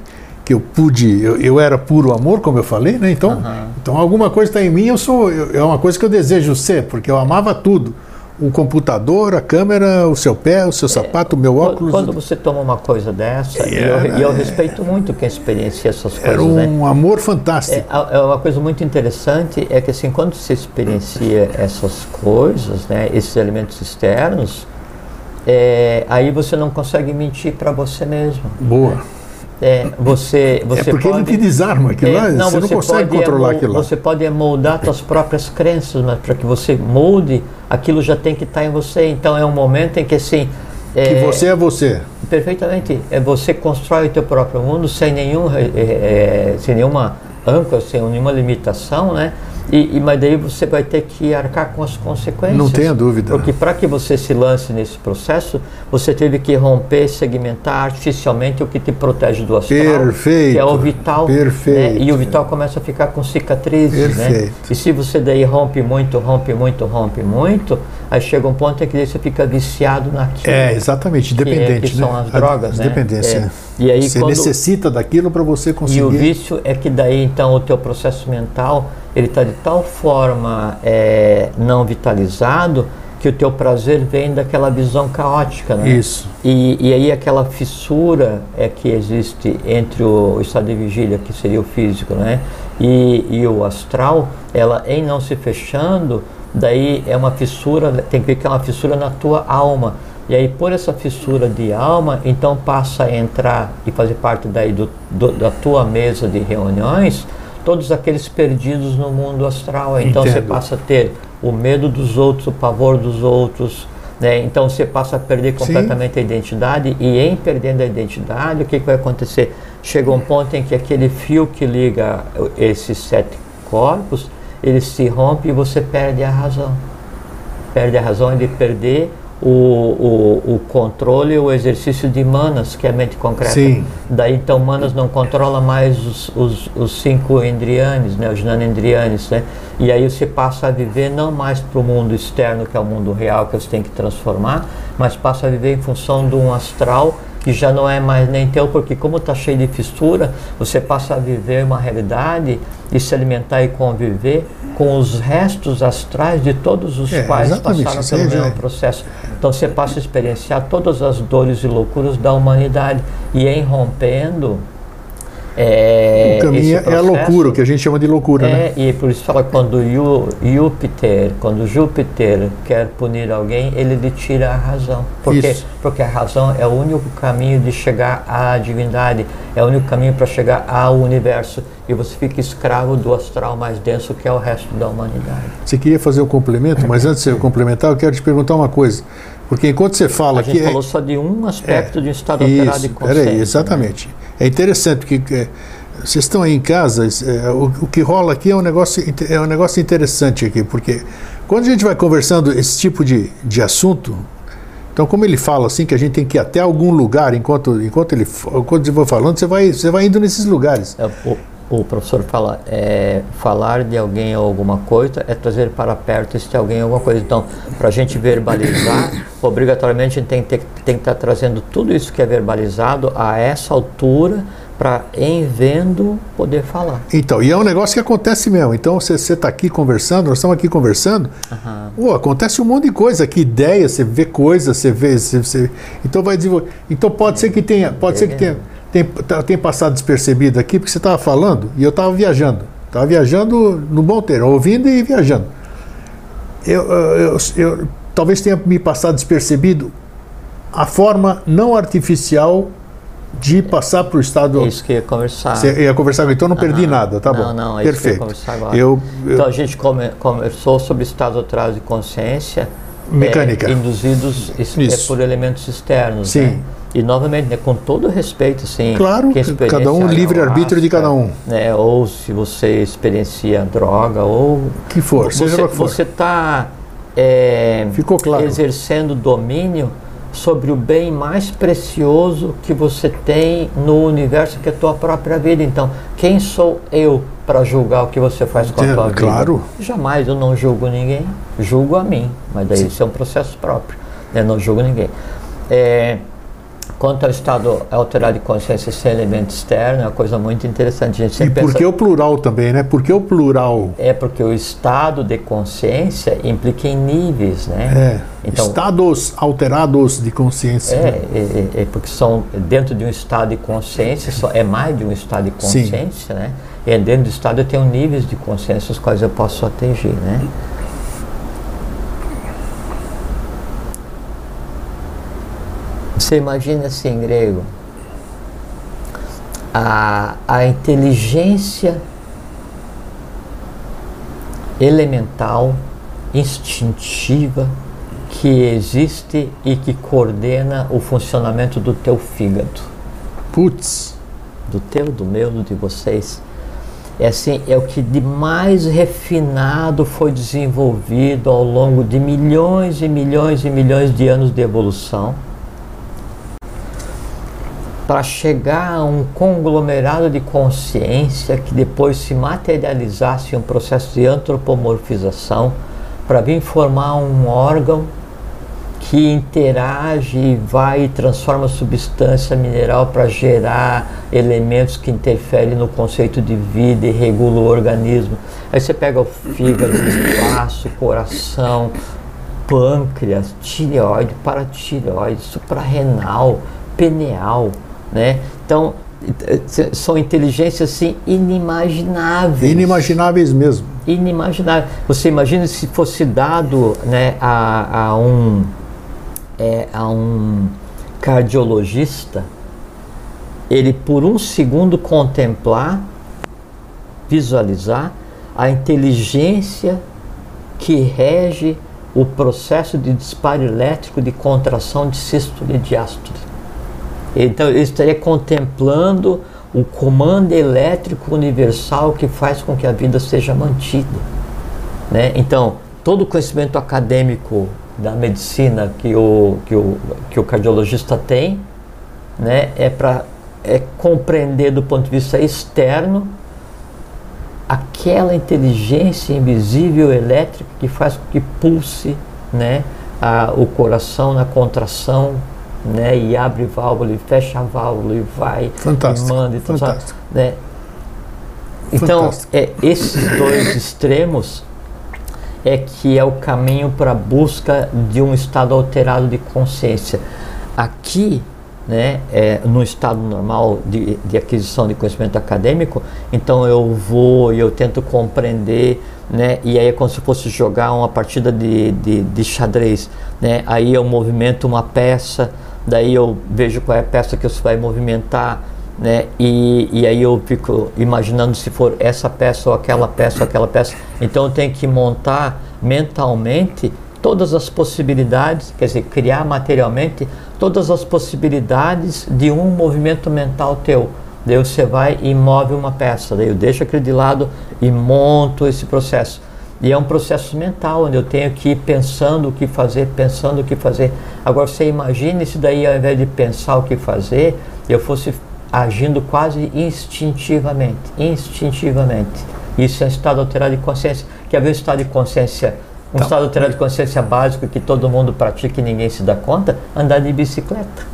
Speaker 1: que eu pude, eu, eu, era puro amor, como eu falei, né? Então, uhum. então alguma coisa está em mim, eu sou, eu, é uma coisa que eu desejo ser, porque eu amava tudo. O computador, a câmera, o seu pé, o seu é, sapato, o meu óculos.
Speaker 2: Quando você toma uma coisa dessa, é, e eu, eu, respeito muito quem experiencia essas coisas.
Speaker 1: Era
Speaker 2: né?
Speaker 1: um né? amor fantástico.
Speaker 2: É, é, uma coisa muito interessante, é que assim, quando você experiencia essas coisas, né, esses elementos externos, é, aí você não consegue mentir para você mesmo.
Speaker 1: Boa.
Speaker 2: É, você, você
Speaker 1: é porque
Speaker 2: pode,
Speaker 1: ele te desarma aquilo é, lá, não, você, você não consegue controlar aquilo
Speaker 2: lá. Você pode moldar suas próprias crenças, mas para que você molde, aquilo já tem que estar tá em você. Então é um momento em que assim...
Speaker 1: É, que você é você.
Speaker 2: Perfeitamente. É, você constrói o teu próprio mundo sem, nenhum, é, é, sem nenhuma âncora, sem nenhuma limitação, né? E, e, mas daí você vai ter que arcar com as consequências.
Speaker 1: Não tenha dúvida.
Speaker 2: Porque para que você se lance nesse processo, você teve que romper, segmentar artificialmente o que te protege do astral.
Speaker 1: Perfeito.
Speaker 2: Que é o vital.
Speaker 1: Perfeito.
Speaker 2: Né? E o vital começa a ficar com cicatrizes. Né?
Speaker 1: Perfeito. Né?
Speaker 2: E se você daí rompe muito, rompe muito, rompe muito, aí chega um ponto em que você fica viciado naquilo.
Speaker 1: É, exatamente, dependente.
Speaker 2: Que, é, que são
Speaker 1: né?
Speaker 2: as drogas,
Speaker 1: a,
Speaker 2: né?
Speaker 1: Dependência.
Speaker 2: É. E aí,
Speaker 1: você
Speaker 2: quando...
Speaker 1: necessita daquilo para você conseguir.
Speaker 2: E o vício é que daí então o teu processo mental ele está de tal forma é, não vitalizado que o teu prazer vem daquela visão caótica, né?
Speaker 1: Isso.
Speaker 2: E, e aí aquela fissura é que existe entre o, o estado de vigília, que seria o físico, né? E, e o astral, ela em não se fechando, daí é uma fissura, tem que ver que é uma fissura na tua alma. E aí, por essa fissura de alma, então passa a entrar e fazer parte daí do, do, da tua mesa de reuniões todos aqueles perdidos no mundo astral. Então
Speaker 1: Entendo.
Speaker 2: você passa a ter o medo dos outros, o pavor dos outros. Né? Então você passa a perder completamente Sim. a identidade e em perdendo a identidade, o que, que vai acontecer? Chega um ponto em que aquele fio que liga esses sete corpos, ele se rompe e você perde a razão. Perde a razão de perder o, o, o controle, o exercício de manas, que é a mente concreta.
Speaker 1: Sim.
Speaker 2: Daí então manas não controla mais os, os, os cinco endrianes, né, os nanendrianes, né? E aí você passa a viver não mais para o mundo externo, que é o mundo real que você tem que transformar, mas passa a viver em função de um astral que já não é mais nem teu, porque como está cheio de fissura, você passa a viver uma realidade e se alimentar e conviver com os restos astrais de todos os
Speaker 1: É,
Speaker 2: quais passaram pelo mesmo
Speaker 1: é.
Speaker 2: processo. Então você passa a experienciar todas as dores e loucuras da humanidade e em rompendo é,
Speaker 1: o caminho é a loucura, o que a gente chama de loucura, né?
Speaker 2: é, e por isso fala quando Yu- Júpiter, quando Júpiter quer punir alguém, ele lhe tira a razão. Por quê?
Speaker 1: Isso.
Speaker 2: Porque a razão é o único caminho de chegar à divindade, é o único caminho para chegar ao universo. E você fica escravo do astral mais denso que é o resto da humanidade.
Speaker 1: Você queria fazer um complemento, mas antes de você complementar, eu quero te perguntar uma coisa. Porque enquanto você fala
Speaker 2: A gente
Speaker 1: que.
Speaker 2: falou só de um aspecto de um estado alterado de
Speaker 1: Isso,
Speaker 2: consciência.
Speaker 1: peraí,
Speaker 2: né?
Speaker 1: exatamente. É interessante porque é, vocês estão aí em casa, é, o, o que rola aqui é um, negócio, é um negócio interessante aqui, porque quando a gente vai conversando esse tipo de, de assunto, então como ele fala assim, que a gente tem que ir até algum lugar, enquanto, enquanto ele enquanto ele vai falando, você vai, você vai indo nesses lugares.
Speaker 2: É, O, o professor fala, é, falar de alguém ou alguma coisa é trazer para perto este alguém ou alguma coisa. Então, para a gente verbalizar, obrigatoriamente a gente tem, que ter- tem que estar trazendo tudo isso que é verbalizado a essa altura para, em vendo, poder falar.
Speaker 1: Então, e é um negócio que acontece mesmo. Então, você está aqui conversando, nós estamos aqui conversando, pô, acontece um monte de coisa aqui, ideias, você vê coisas, você vê. Você, você- então vai desenvolver. Então pode ser que tenha. Pode ser que tenha, tenha, tá- tenha passado despercebido aqui, porque você estava falando e eu estava viajando. Estava viajando no bom termo, ouvindo e viajando. Eu, eu, eu- talvez tenha me passado despercebido a forma não artificial de passar para o estado
Speaker 2: É isso que ia conversar.
Speaker 1: você ia conversar comigo, então não perdi
Speaker 2: Aham.
Speaker 1: nada, tá
Speaker 2: não,
Speaker 1: bom.
Speaker 2: Não, é isso que eu ia
Speaker 1: Perfeito.
Speaker 2: conversar agora.
Speaker 1: Eu, eu-
Speaker 2: Então a gente come- conversou sobre estados alterado de consciência
Speaker 1: Mecânica.
Speaker 2: é, induzidos é, por elementos externos.
Speaker 1: Sim.
Speaker 2: né? E novamente, né, com todo respeito, sim.
Speaker 1: Claro, cada um, livre-arbítrio de cada um.
Speaker 2: Né, ou se você experiencia droga, ou
Speaker 1: que for, seja
Speaker 2: você
Speaker 1: o que for.
Speaker 2: está
Speaker 1: Ficou claro.
Speaker 2: exercendo domínio sobre o bem mais precioso que você tem no universo, que é a tua própria vida. Então, quem sou eu para julgar o que você faz com a tua vida?
Speaker 1: claro.
Speaker 2: Jamais eu não julgo ninguém, julgo a mim, mas daí isso é um processo próprio, né? não julgo ninguém. É, quanto ao estado alterado de consciência sem elemento externo, é uma coisa muito interessante. A gente
Speaker 1: E
Speaker 2: sempre
Speaker 1: por
Speaker 2: pensa-
Speaker 1: que o plural também, né? Por que o plural?
Speaker 2: é porque o estado de consciência implica em níveis, né?
Speaker 1: É,
Speaker 2: Então-
Speaker 1: estados alterados de consciência.
Speaker 2: É, é, é, é porque são dentro de um estado de consciência, só, é mais de um estado de
Speaker 1: Sim.
Speaker 2: consciência, né? E dentro do estado eu tenho níveis de consciência os quais eu posso atingir, né? Você imagina assim, grego, a, a inteligência elemental, instintiva, que existe e que coordena o funcionamento do teu fígado,
Speaker 1: Putz,
Speaker 2: do teu, do meu, do de vocês. é assim, é o que de mais refinado foi desenvolvido ao longo de milhões e milhões e milhões de anos de evolução para chegar a um conglomerado de consciência que depois se materializasse em um processo de antropomorfização para vir formar um órgão que interage e vai e transforma substância mineral para gerar elementos que interferem no conceito de vida e regula o organismo. Aí você pega o fígado, o baço, coração, pâncreas, tireoide, paratireoide, suprarrenal, pineal, né? Então, são inteligências assim inimagináveis.
Speaker 1: Inimagináveis mesmo.
Speaker 2: Inimagináveis. Você imagina se fosse dado né, a, a um é, a um cardiologista ele por um segundo contemplar, visualizar a inteligência que rege o processo de disparo elétrico de contração de sístole e diástole. Então ele estaria contemplando o comando elétrico universal que faz com que a vida seja mantida. Né? Então, todo o conhecimento acadêmico da medicina que o, que o, que o cardiologista tem né, é para é compreender do ponto de vista externo aquela inteligência invisível elétrica que faz com que pulse né, a, o coração na contração né, e abre válvula e fecha a válvula e vai
Speaker 1: fantástico,
Speaker 2: e manda e
Speaker 1: fantástico.
Speaker 2: né? Então, é, esses dois extremos é que é o caminho para a busca de um estado alterado de consciência. Aqui, né, é, no estado normal de, de aquisição de conhecimento acadêmico, então eu vou e eu tento compreender né? E aí é como se fosse jogar uma partida de, de, de, xadrez, né? Aí eu movimento uma peça, daí eu vejo qual é a peça que você vai movimentar, né? E, e aí eu fico imaginando se for essa peça ou aquela peça ou aquela peça. Então eu tenho que montar mentalmente todas as possibilidades, quer dizer, criar materialmente todas as possibilidades de um movimento mental teu. Daí você vai e move uma peça, daí eu deixo aquele de lado e monto esse processo. E é um processo mental, onde eu tenho que ir pensando o que fazer, pensando o que fazer. Agora você imagine se daí ao invés de pensar o que fazer, eu fosse agindo quase instintivamente, instintivamente. Isso é um estado alterado de consciência. Quer ver um estado de consciência, um então, estado alterado de consciência básico que todo mundo pratica e ninguém se dá conta? Andar de bicicleta.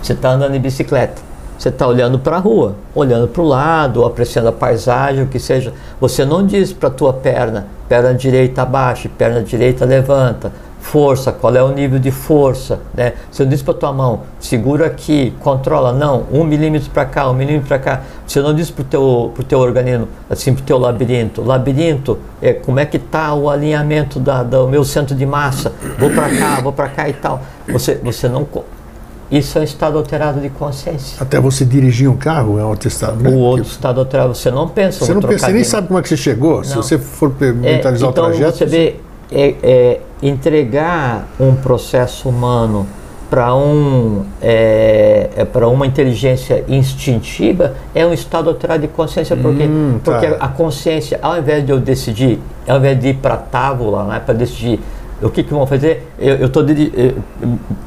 Speaker 2: Você está andando de bicicleta, você está olhando para a rua, olhando para o lado, apreciando a paisagem, o que seja. Você não diz para a tua perna, perna direita abaixa, perna direita levanta, força, qual é o nível de força, né? Se eu disse para tua mão, segura aqui, controla, não, um milímetro para cá, um milímetro para cá. Você não diz para o teu, pro teu organismo, assim, para o teu labirinto. Labirinto, é como é que está o alinhamento da, do meu centro de massa? Vou para cá, vou para cá e tal. Você, você não isso é um estado alterado de consciência.
Speaker 1: Até você dirigir um carro é outro estado, né?
Speaker 2: O outro estado alterado, você não pensa.
Speaker 1: Você não pensa, nem sabe como é que você chegou. Não. Se você for mentalizar é,
Speaker 2: então
Speaker 1: o trajeto.
Speaker 2: Você vê, é, é, entregar um processo humano para um, é, é para uma inteligência instintiva é um estado alterado de consciência. Porque, hum, tá. porque a consciência, ao invés de eu decidir, ao invés de ir para a tábula, né, para decidir o que, que vão fazer, eu estou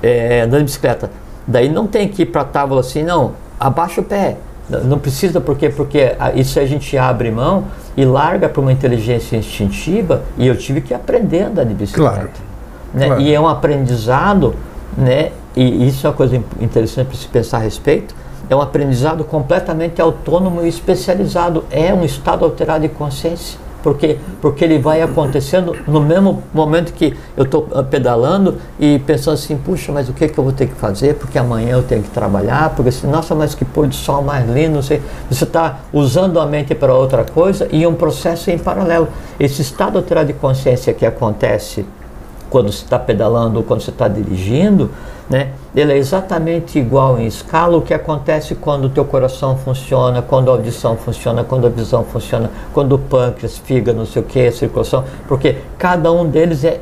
Speaker 2: é, andando de bicicleta. Daí não tem que ir para a tábua assim, não, abaixa o pé. Não precisa, porque porque isso a gente abre mão e larga para uma inteligência instintiva e eu tive que aprender a andar de bicicleta. Claro. Né? Claro. E é um aprendizado, né? e isso é uma coisa interessante para se pensar a respeito, é um aprendizado completamente autônomo e especializado. É um estado alterado de consciência porque, porque ele vai acontecendo no mesmo momento que eu estou pedalando e pensando assim, puxa, mas o que, que eu vou ter que fazer? Porque amanhã eu tenho que trabalhar, porque assim, nossa, mas que pôr de sol mais lindo, sei. Você está usando a mente para outra coisa e um processo em paralelo. Esse estado alterado de consciência que acontece quando você está pedalando ou quando você está dirigindo, né? Ele é exatamente igual em escala o que acontece quando o teu coração funciona, quando a audição funciona, quando a visão funciona, quando o pâncreas, fígado, não sei o que, circulação, porque cada um deles é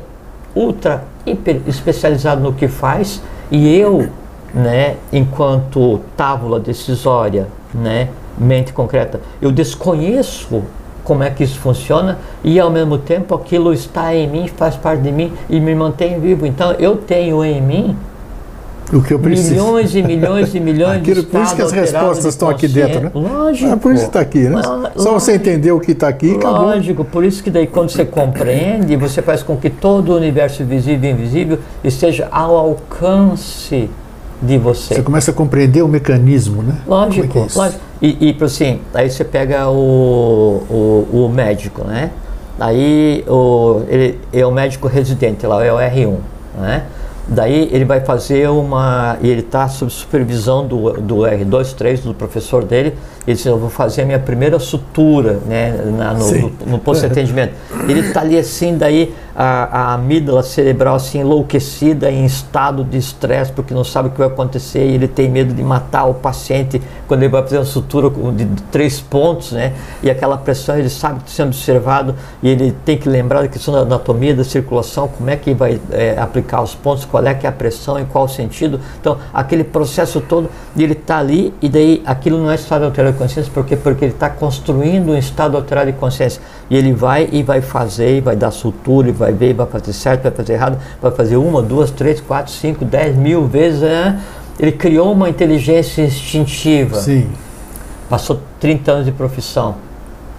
Speaker 2: ultra, hiper especializado no que faz e eu né, enquanto tábula decisória, né, mente concreta. Eu desconheço como é que isso funciona e ao mesmo tempo aquilo está em mim, faz parte de mim e me mantém vivo. Então eu tenho em mim
Speaker 1: o que eu preciso.
Speaker 2: Milhões e milhões e milhões
Speaker 1: Aquilo,
Speaker 2: de
Speaker 1: Por isso que as respostas estão aqui dentro, né?
Speaker 2: Lógico.
Speaker 1: É por isso que está aqui, né? Lógico. Só você entender o que está aqui
Speaker 2: Lógico.
Speaker 1: acabou.
Speaker 2: Lógico, por isso que daí quando você compreende, você faz com que todo o universo visível e invisível esteja ao alcance de você.
Speaker 1: Você começa a compreender o mecanismo, né?
Speaker 2: Lógico,
Speaker 1: é é
Speaker 2: lógico. E, e assim, aí você pega o, o, o médico, né? Aí o, ele é o médico residente lá, é o R1, né? Daí ele vai fazer uma. Ele está sob supervisão do, do R2, 3, do professor dele. Ele diz: Eu vou fazer a minha primeira sutura né, na, no, no, no posto de atendimento. Ele está ali assim, daí a, a amígdala cerebral assim enlouquecida, em estado de estresse, porque não sabe o que vai acontecer e ele tem medo de matar o paciente quando ele vai fazer uma sutura de três pontos, né? E aquela pressão, ele sabe que está sendo observado e ele tem que lembrar da questão da anatomia, da circulação, como é que vai é, aplicar os pontos, qual é que é a pressão, em qual sentido. Então, aquele processo todo, ele está ali e daí aquilo não é estado alterado de consciência, por quê? Porque ele está construindo um estado alterado de consciência. E ele vai e vai fazer, e vai dar sutura, e vai ver, vai fazer certo, vai fazer errado, vai fazer uma, duas, três, quatro, cinco, dez mil vezes. É, ele criou uma inteligência instintiva.
Speaker 1: Sim.
Speaker 2: Passou 30 anos de profissão.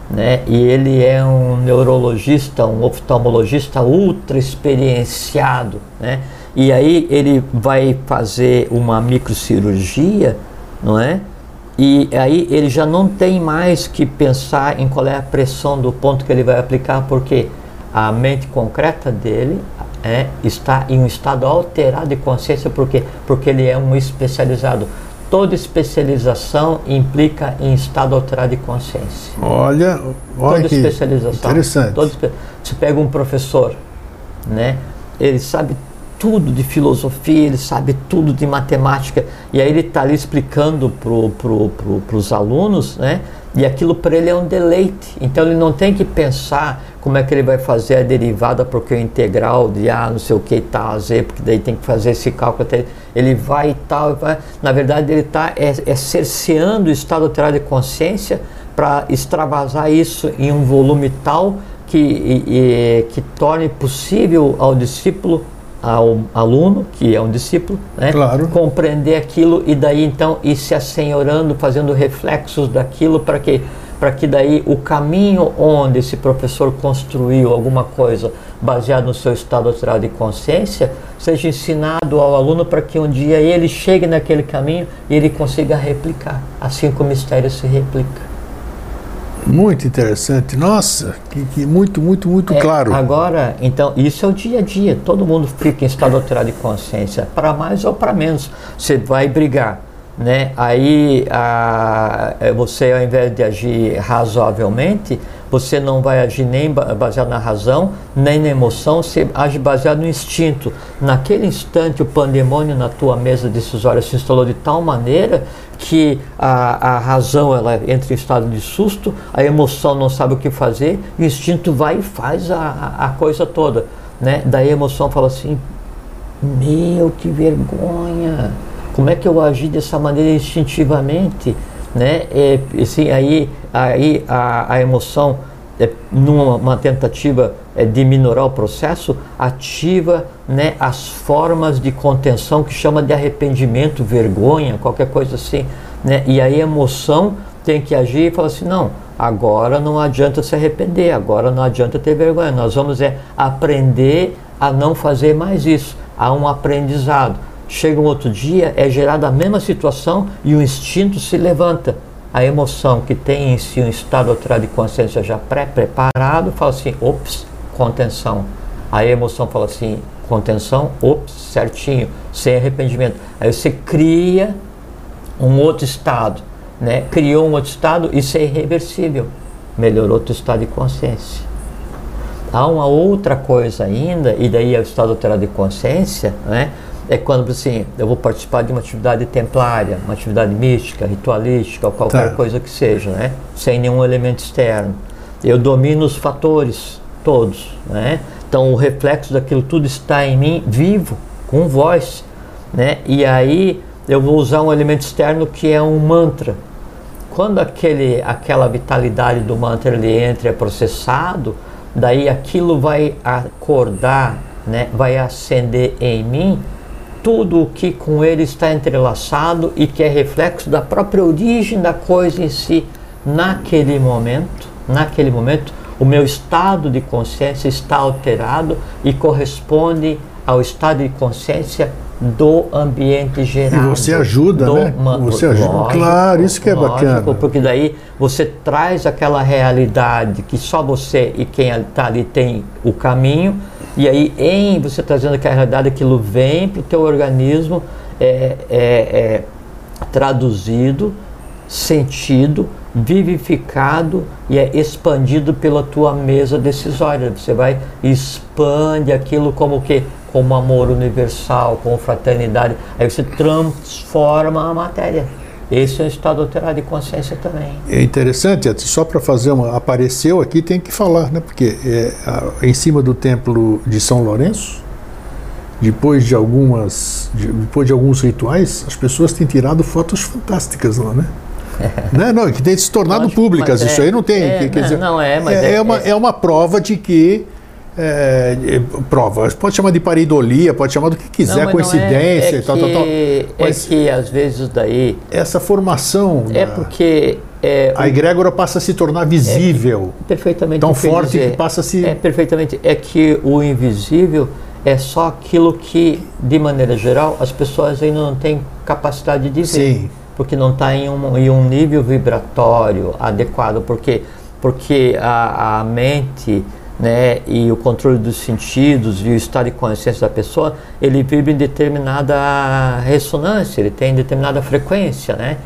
Speaker 2: Né? E ele é um neurologista, um oftalmologista ultra experienciado. Né? E aí ele vai fazer uma microcirurgia, não é? E aí ele já não tem mais que pensar em qual é a pressão do ponto que ele vai aplicar, porque a mente concreta dele é, está em um estado alterado de consciência, porque porque ele é um especializado. Toda especialização implica em estado alterado de consciência.
Speaker 1: Olha, olha
Speaker 2: Toda
Speaker 1: que
Speaker 2: especialização.
Speaker 1: interessante.
Speaker 2: Toda, você pega um professor, né? Ele sabe tudo de filosofia, ele sabe tudo de matemática, e aí ele está ali explicando para pro, pro, os alunos, né? E aquilo para ele é um deleite. Então ele não tem que pensar como é que ele vai fazer a derivada porque o integral de A não sei o que tal, a Z, porque daí tem que fazer esse cálculo. Ele vai e tal, vai. na verdade ele está é, é cerceando o estado alterado de consciência para extravasar isso em um volume tal que, e, e, que torne possível ao discípulo ao aluno, que é um discípulo, né?
Speaker 1: Claro.
Speaker 2: compreender aquilo e daí então ir se assenhorando, fazendo reflexos daquilo para que para que daí o caminho onde esse professor construiu alguma coisa baseado no seu estado alterado de consciência seja ensinado ao aluno para que um dia ele chegue naquele caminho e ele consiga replicar, assim como o mistério se replica.
Speaker 1: Muito interessante. Nossa, que, que muito, muito, muito
Speaker 2: é,
Speaker 1: claro.
Speaker 2: Agora, então, isso é o dia a dia. Todo mundo fica em estado alterado de consciência, para mais ou para menos. Você vai brigar, né? Aí, a, é, você, ao invés de agir razoavelmente, você não vai agir nem baseado na razão, nem na emoção, você age baseado no instinto. Naquele instante, o pandemônio na tua mesa decisória se instalou de tal maneira que a, a razão ela entra em estado de susto, a emoção não sabe o que fazer, o instinto vai e faz a, a coisa toda. Né? Daí a emoção fala assim: Meu, que vergonha! Como é que eu agi dessa maneira instintivamente? Né? É, assim, aí aí a, a emoção, é, numa tentativa é, de minorar o processo, ativa né, as formas de contenção que chama de arrependimento, vergonha, qualquer coisa assim. Né? E aí a emoção tem que agir e falar assim, não, agora não adianta se arrepender, agora não adianta ter vergonha, nós vamos é, aprender a não fazer mais isso. Há um aprendizado. Chega um outro dia, é gerada a mesma situação e o instinto se levanta a emoção que tem em si um estado alterado de consciência já pré-preparado, fala assim, ops, contenção. A emoção fala assim, contenção, ops, certinho, sem arrependimento. Aí você cria um outro estado, né? Criou um outro estado, isso é irreversível. Melhorou o estado de consciência. Há uma outra coisa ainda, e daí é o estado alterado de consciência, né? É quando assim, eu vou participar de uma atividade templária, uma atividade mística, ritualística, ou qualquer tá. coisa que seja, né? sem nenhum elemento externo. Eu domino os fatores todos. Né? Então o reflexo daquilo tudo está em mim vivo, com voz. Né? E aí eu vou usar um elemento externo que é um mantra. Quando aquele, aquela vitalidade do mantra ele entra é processado, daí aquilo vai acordar, né, vai acender em mim tudo o que com ele está entrelaçado e que é reflexo da própria origem da coisa em si. Naquele momento, naquele momento, o meu estado de consciência está alterado e corresponde ao estado de consciência do ambiente geral.
Speaker 1: E você ajuda, né? Você ajuda, lógico, claro, isso que é lógico, bacana.
Speaker 2: Porque daí você traz aquela realidade que só você e quem está ali tem o caminho, e aí em você trazendo aquela realidade, aquilo vem para o teu organismo, é, é, é traduzido, sentido, vivificado e é expandido pela tua mesa decisória. Você vai expande aquilo como que como amor universal, como fraternidade. Aí você transforma a matéria. Esse é um estado alterado de consciência também.
Speaker 1: É interessante, só para fazer uma. Apareceu aqui, tem que falar, né? Porque é, a, em cima do templo de São Lourenço, depois de algumas. De, depois de alguns rituais, as pessoas têm tirado fotos fantásticas lá, né? né? Não, que tem se tornado Lógico, públicas. Isso é, aí não tem.
Speaker 2: É,
Speaker 1: quer
Speaker 2: não,
Speaker 1: dizer,
Speaker 2: não é, mas
Speaker 1: é, é, é uma, é uma prova de que é, é, prova. Pode chamar de pareidolia, pode chamar do que quiser, não, coincidência
Speaker 2: é, é
Speaker 1: e tal, tal, tal.
Speaker 2: Mas é que às vezes daí.
Speaker 1: Essa formação.
Speaker 2: É da, porque. É,
Speaker 1: a egrégora passa a se tornar visível.
Speaker 2: É, perfeitamente.
Speaker 1: Tão forte dizer, que passa a se.
Speaker 2: É, perfeitamente. É que o invisível é só aquilo que, de maneira geral, as pessoas ainda não têm capacidade de ver. Sim. Porque não está em um, em um nível vibratório adequado. Porque, porque a, a mente né, e o controle dos sentidos e o estado de consciência da pessoa, ele vive em determinada ressonância, ele tem determinada frequência, né?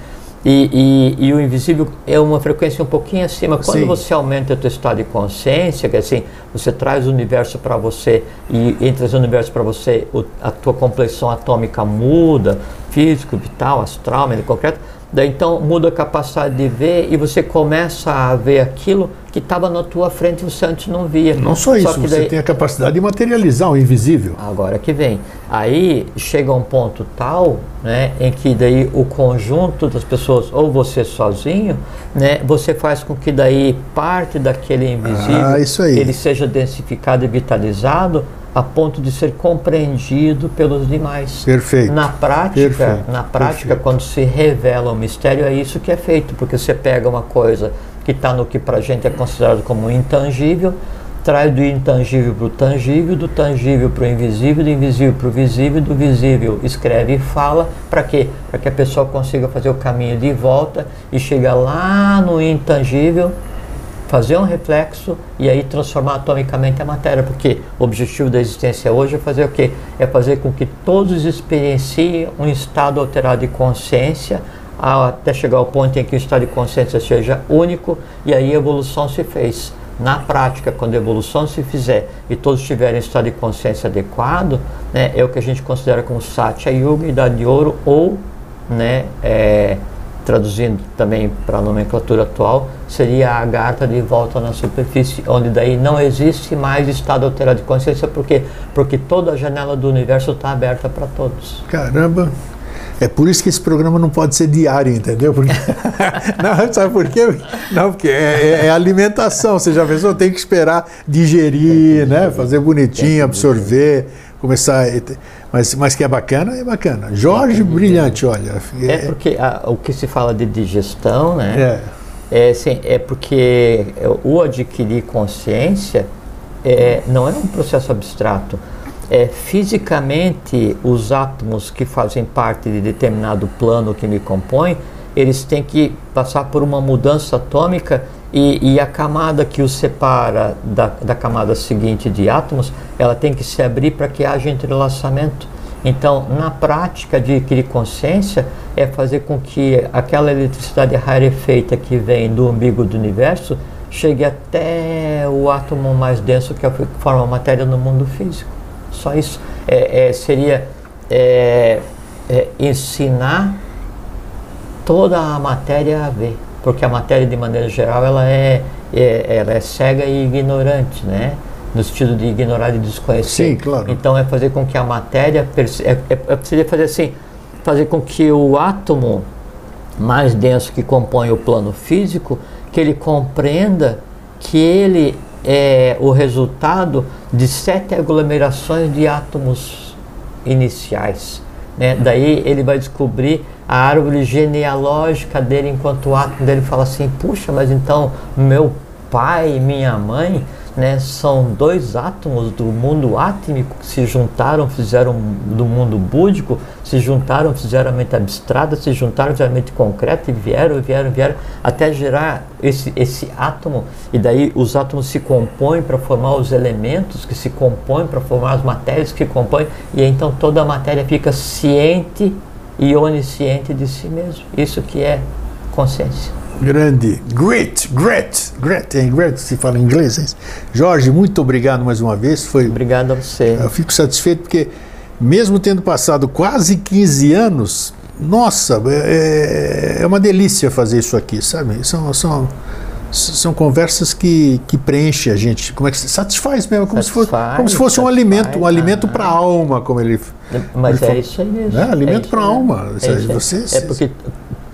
Speaker 2: E, e, e, o invisível é uma frequência um pouquinho acima. Quando Sim. você aumenta o teu estado de consciência, que assim, você traz o universo para você e entre o universo para você, o, a tua complexão atômica muda, físico, vital, astral, concreto, Daí então muda a capacidade de ver e você começa a ver aquilo que estava na tua frente e você antes não via.
Speaker 1: Não só isso, só você daí... tem a capacidade de materializar o invisível.
Speaker 2: Agora que vem. Aí chega um ponto tal, né, em que daí o conjunto das pessoas, ou você sozinho, né, você faz com que daí parte daquele invisível
Speaker 1: ah,
Speaker 2: ele seja densificado e vitalizado a ponto de ser compreendido pelos demais.
Speaker 1: Perfeito.
Speaker 2: Na prática, Perfeito. na prática, Perfeito. quando se revela o mistério, é isso que é feito, porque você pega uma coisa que está no que para a gente é considerado como intangível, traz do intangível para o tangível, do tangível para o invisível, do invisível para o visível, do visível escreve e fala, para quê? Para que a pessoa consiga fazer o caminho de volta e chegar lá no intangível fazer um reflexo e aí transformar atomicamente a matéria, porque o objetivo da existência hoje é fazer o quê? É fazer com que todos experienciem um estado alterado de consciência até chegar ao ponto em que o estado de consciência seja único e aí a evolução se fez. Na prática, quando a evolução se fizer e todos tiverem estado de consciência adequado, né, é o que a gente considera como Satya Yuga, Idade de Ouro ou né, é, traduzindo também para a nomenclatura atual, seria a gata de volta na superfície, onde daí não existe mais estado alterado de consciência, porque porque toda a janela do universo está aberta para todos.
Speaker 1: Caramba! É por isso que esse programa não pode ser diário, entendeu? Porque... não, sabe por quê? Não, porque é, é, é alimentação. Você já pensou? Tem que esperar digerir, né? Fazer bonitinho, absorver, começar. Mas, mas que é bacana, é bacana. Jorge, brilhante, olha.
Speaker 2: É, é porque a, o que se fala de digestão, né? É. É, sim, é porque o adquirir consciência é, não é um processo abstrato. É, fisicamente, os átomos que fazem parte de determinado plano que me compõe, eles têm que passar por uma mudança atômica e, e, a camada que os separa da, da camada seguinte de átomos, ela tem que se abrir para que haja entrelaçamento. Então, na prática de adquirir consciência, é fazer com que aquela eletricidade rarefeita que vem do umbigo do universo chegue até o átomo mais denso que é forma a matéria no mundo físico. Só isso é, é, seria é, é ensinar toda a matéria a ver porque a matéria de maneira geral ela é, é ela é cega e ignorante, né? No sentido de ignorar e desconhecer.
Speaker 1: Sim, claro.
Speaker 2: Então é fazer com que a matéria é, seria fazer assim, fazer com que o átomo mais denso que compõe o plano físico, que ele compreenda que ele é o resultado de sete aglomerações de átomos iniciais. Né? Daí ele vai descobrir a árvore genealógica dele enquanto átomo dele fala assim, puxa, mas então meu pai minha mãe né, são dois átomos do mundo átmico que se juntaram, fizeram do mundo búdico, se juntaram, fizeram a mente abstrata, se juntaram, fizeram a mente concreta e vieram, vieram, vieram, até gerar esse, esse átomo. E daí os átomos se compõem para formar os elementos que se compõem, para formar as matérias que compõem, e então toda a matéria fica ciente e onisciente de si mesmo. Isso que é consciência
Speaker 1: grande, great, great, great, é great se fala em inglês. É Jorge, muito obrigado mais uma vez. Foi,
Speaker 2: obrigado a você.
Speaker 1: Eu fico satisfeito porque, mesmo tendo passado quase 15 anos, nossa, é, é uma delícia fazer isso aqui, sabe? São, são, são conversas que, que preenchem a gente. Como é que se satisfaz mesmo? Como, satisfaz, se, fosse, como se fosse um alimento, um alimento para a alma, como ele.
Speaker 2: Mas ele é isso aí mesmo.
Speaker 1: É, alimento
Speaker 2: é
Speaker 1: para a alma.
Speaker 2: É, você, é porque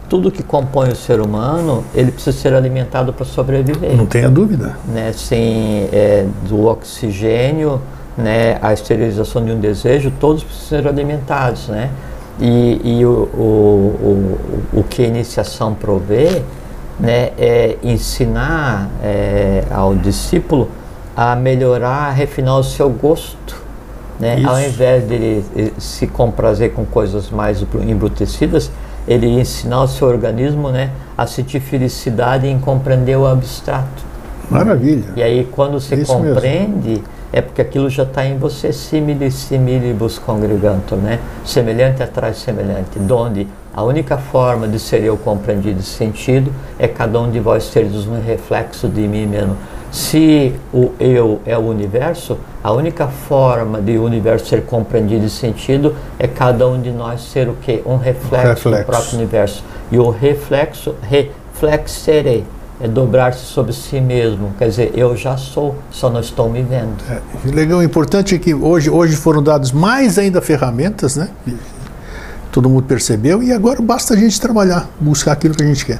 Speaker 2: tudo que compõe o ser humano, ele precisa ser alimentado para sobreviver.
Speaker 1: Não tenha dúvida.
Speaker 2: Né? Sem é, do oxigênio, né, a esterilização de um desejo, todos precisam ser alimentados, né? E, e o, o, o, o que a iniciação provê, né, é ensinar é, ao discípulo a melhorar, a refinar o seu gosto, né? Ao invés de se comprazer com coisas mais embrutecidas, ele ensinar o seu organismo né, a sentir felicidade em compreender o abstrato.
Speaker 1: Maravilha.
Speaker 2: E aí quando você Isso compreende, mesmo. é porque aquilo já está em você, simile similibus congregantur, né? Semelhante atrás semelhante, donde a única forma de ser eu compreendido e sentido é cada um de vós seres um reflexo de mim mesmo. Se o eu é o universo, a única forma de o universo ser compreendido e sentido é cada um de nós ser o quê? Um reflexo, reflexo. do próprio universo. E o reflexo, reflexerei, é dobrar-se sobre si mesmo. Quer dizer, eu já sou, só não estou me vendo.
Speaker 1: É, legal, o importante é que hoje, hoje foram dados mais ainda ferramentas, né? Todo mundo percebeu e agora basta a gente trabalhar, buscar aquilo que a gente quer.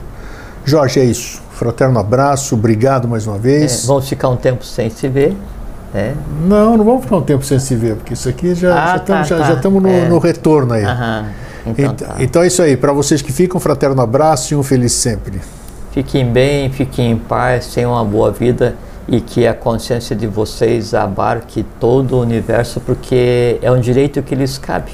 Speaker 1: Jorge, é isso. Fraterno abraço, obrigado mais uma vez.
Speaker 2: É, vamos ficar um tempo sem se ver. É.
Speaker 1: Não, não vamos ficar um tempo sem se ver, porque isso aqui já ah, estamos tá, tá. no, é. no, retorno aí. Aham. Então, então, então é isso aí. Para vocês que ficam, fraterno abraço e um feliz sempre.
Speaker 2: Fiquem bem, fiquem em paz, tenham uma boa vida e que a consciência de vocês abarque todo o universo, porque é um direito que lhes cabe.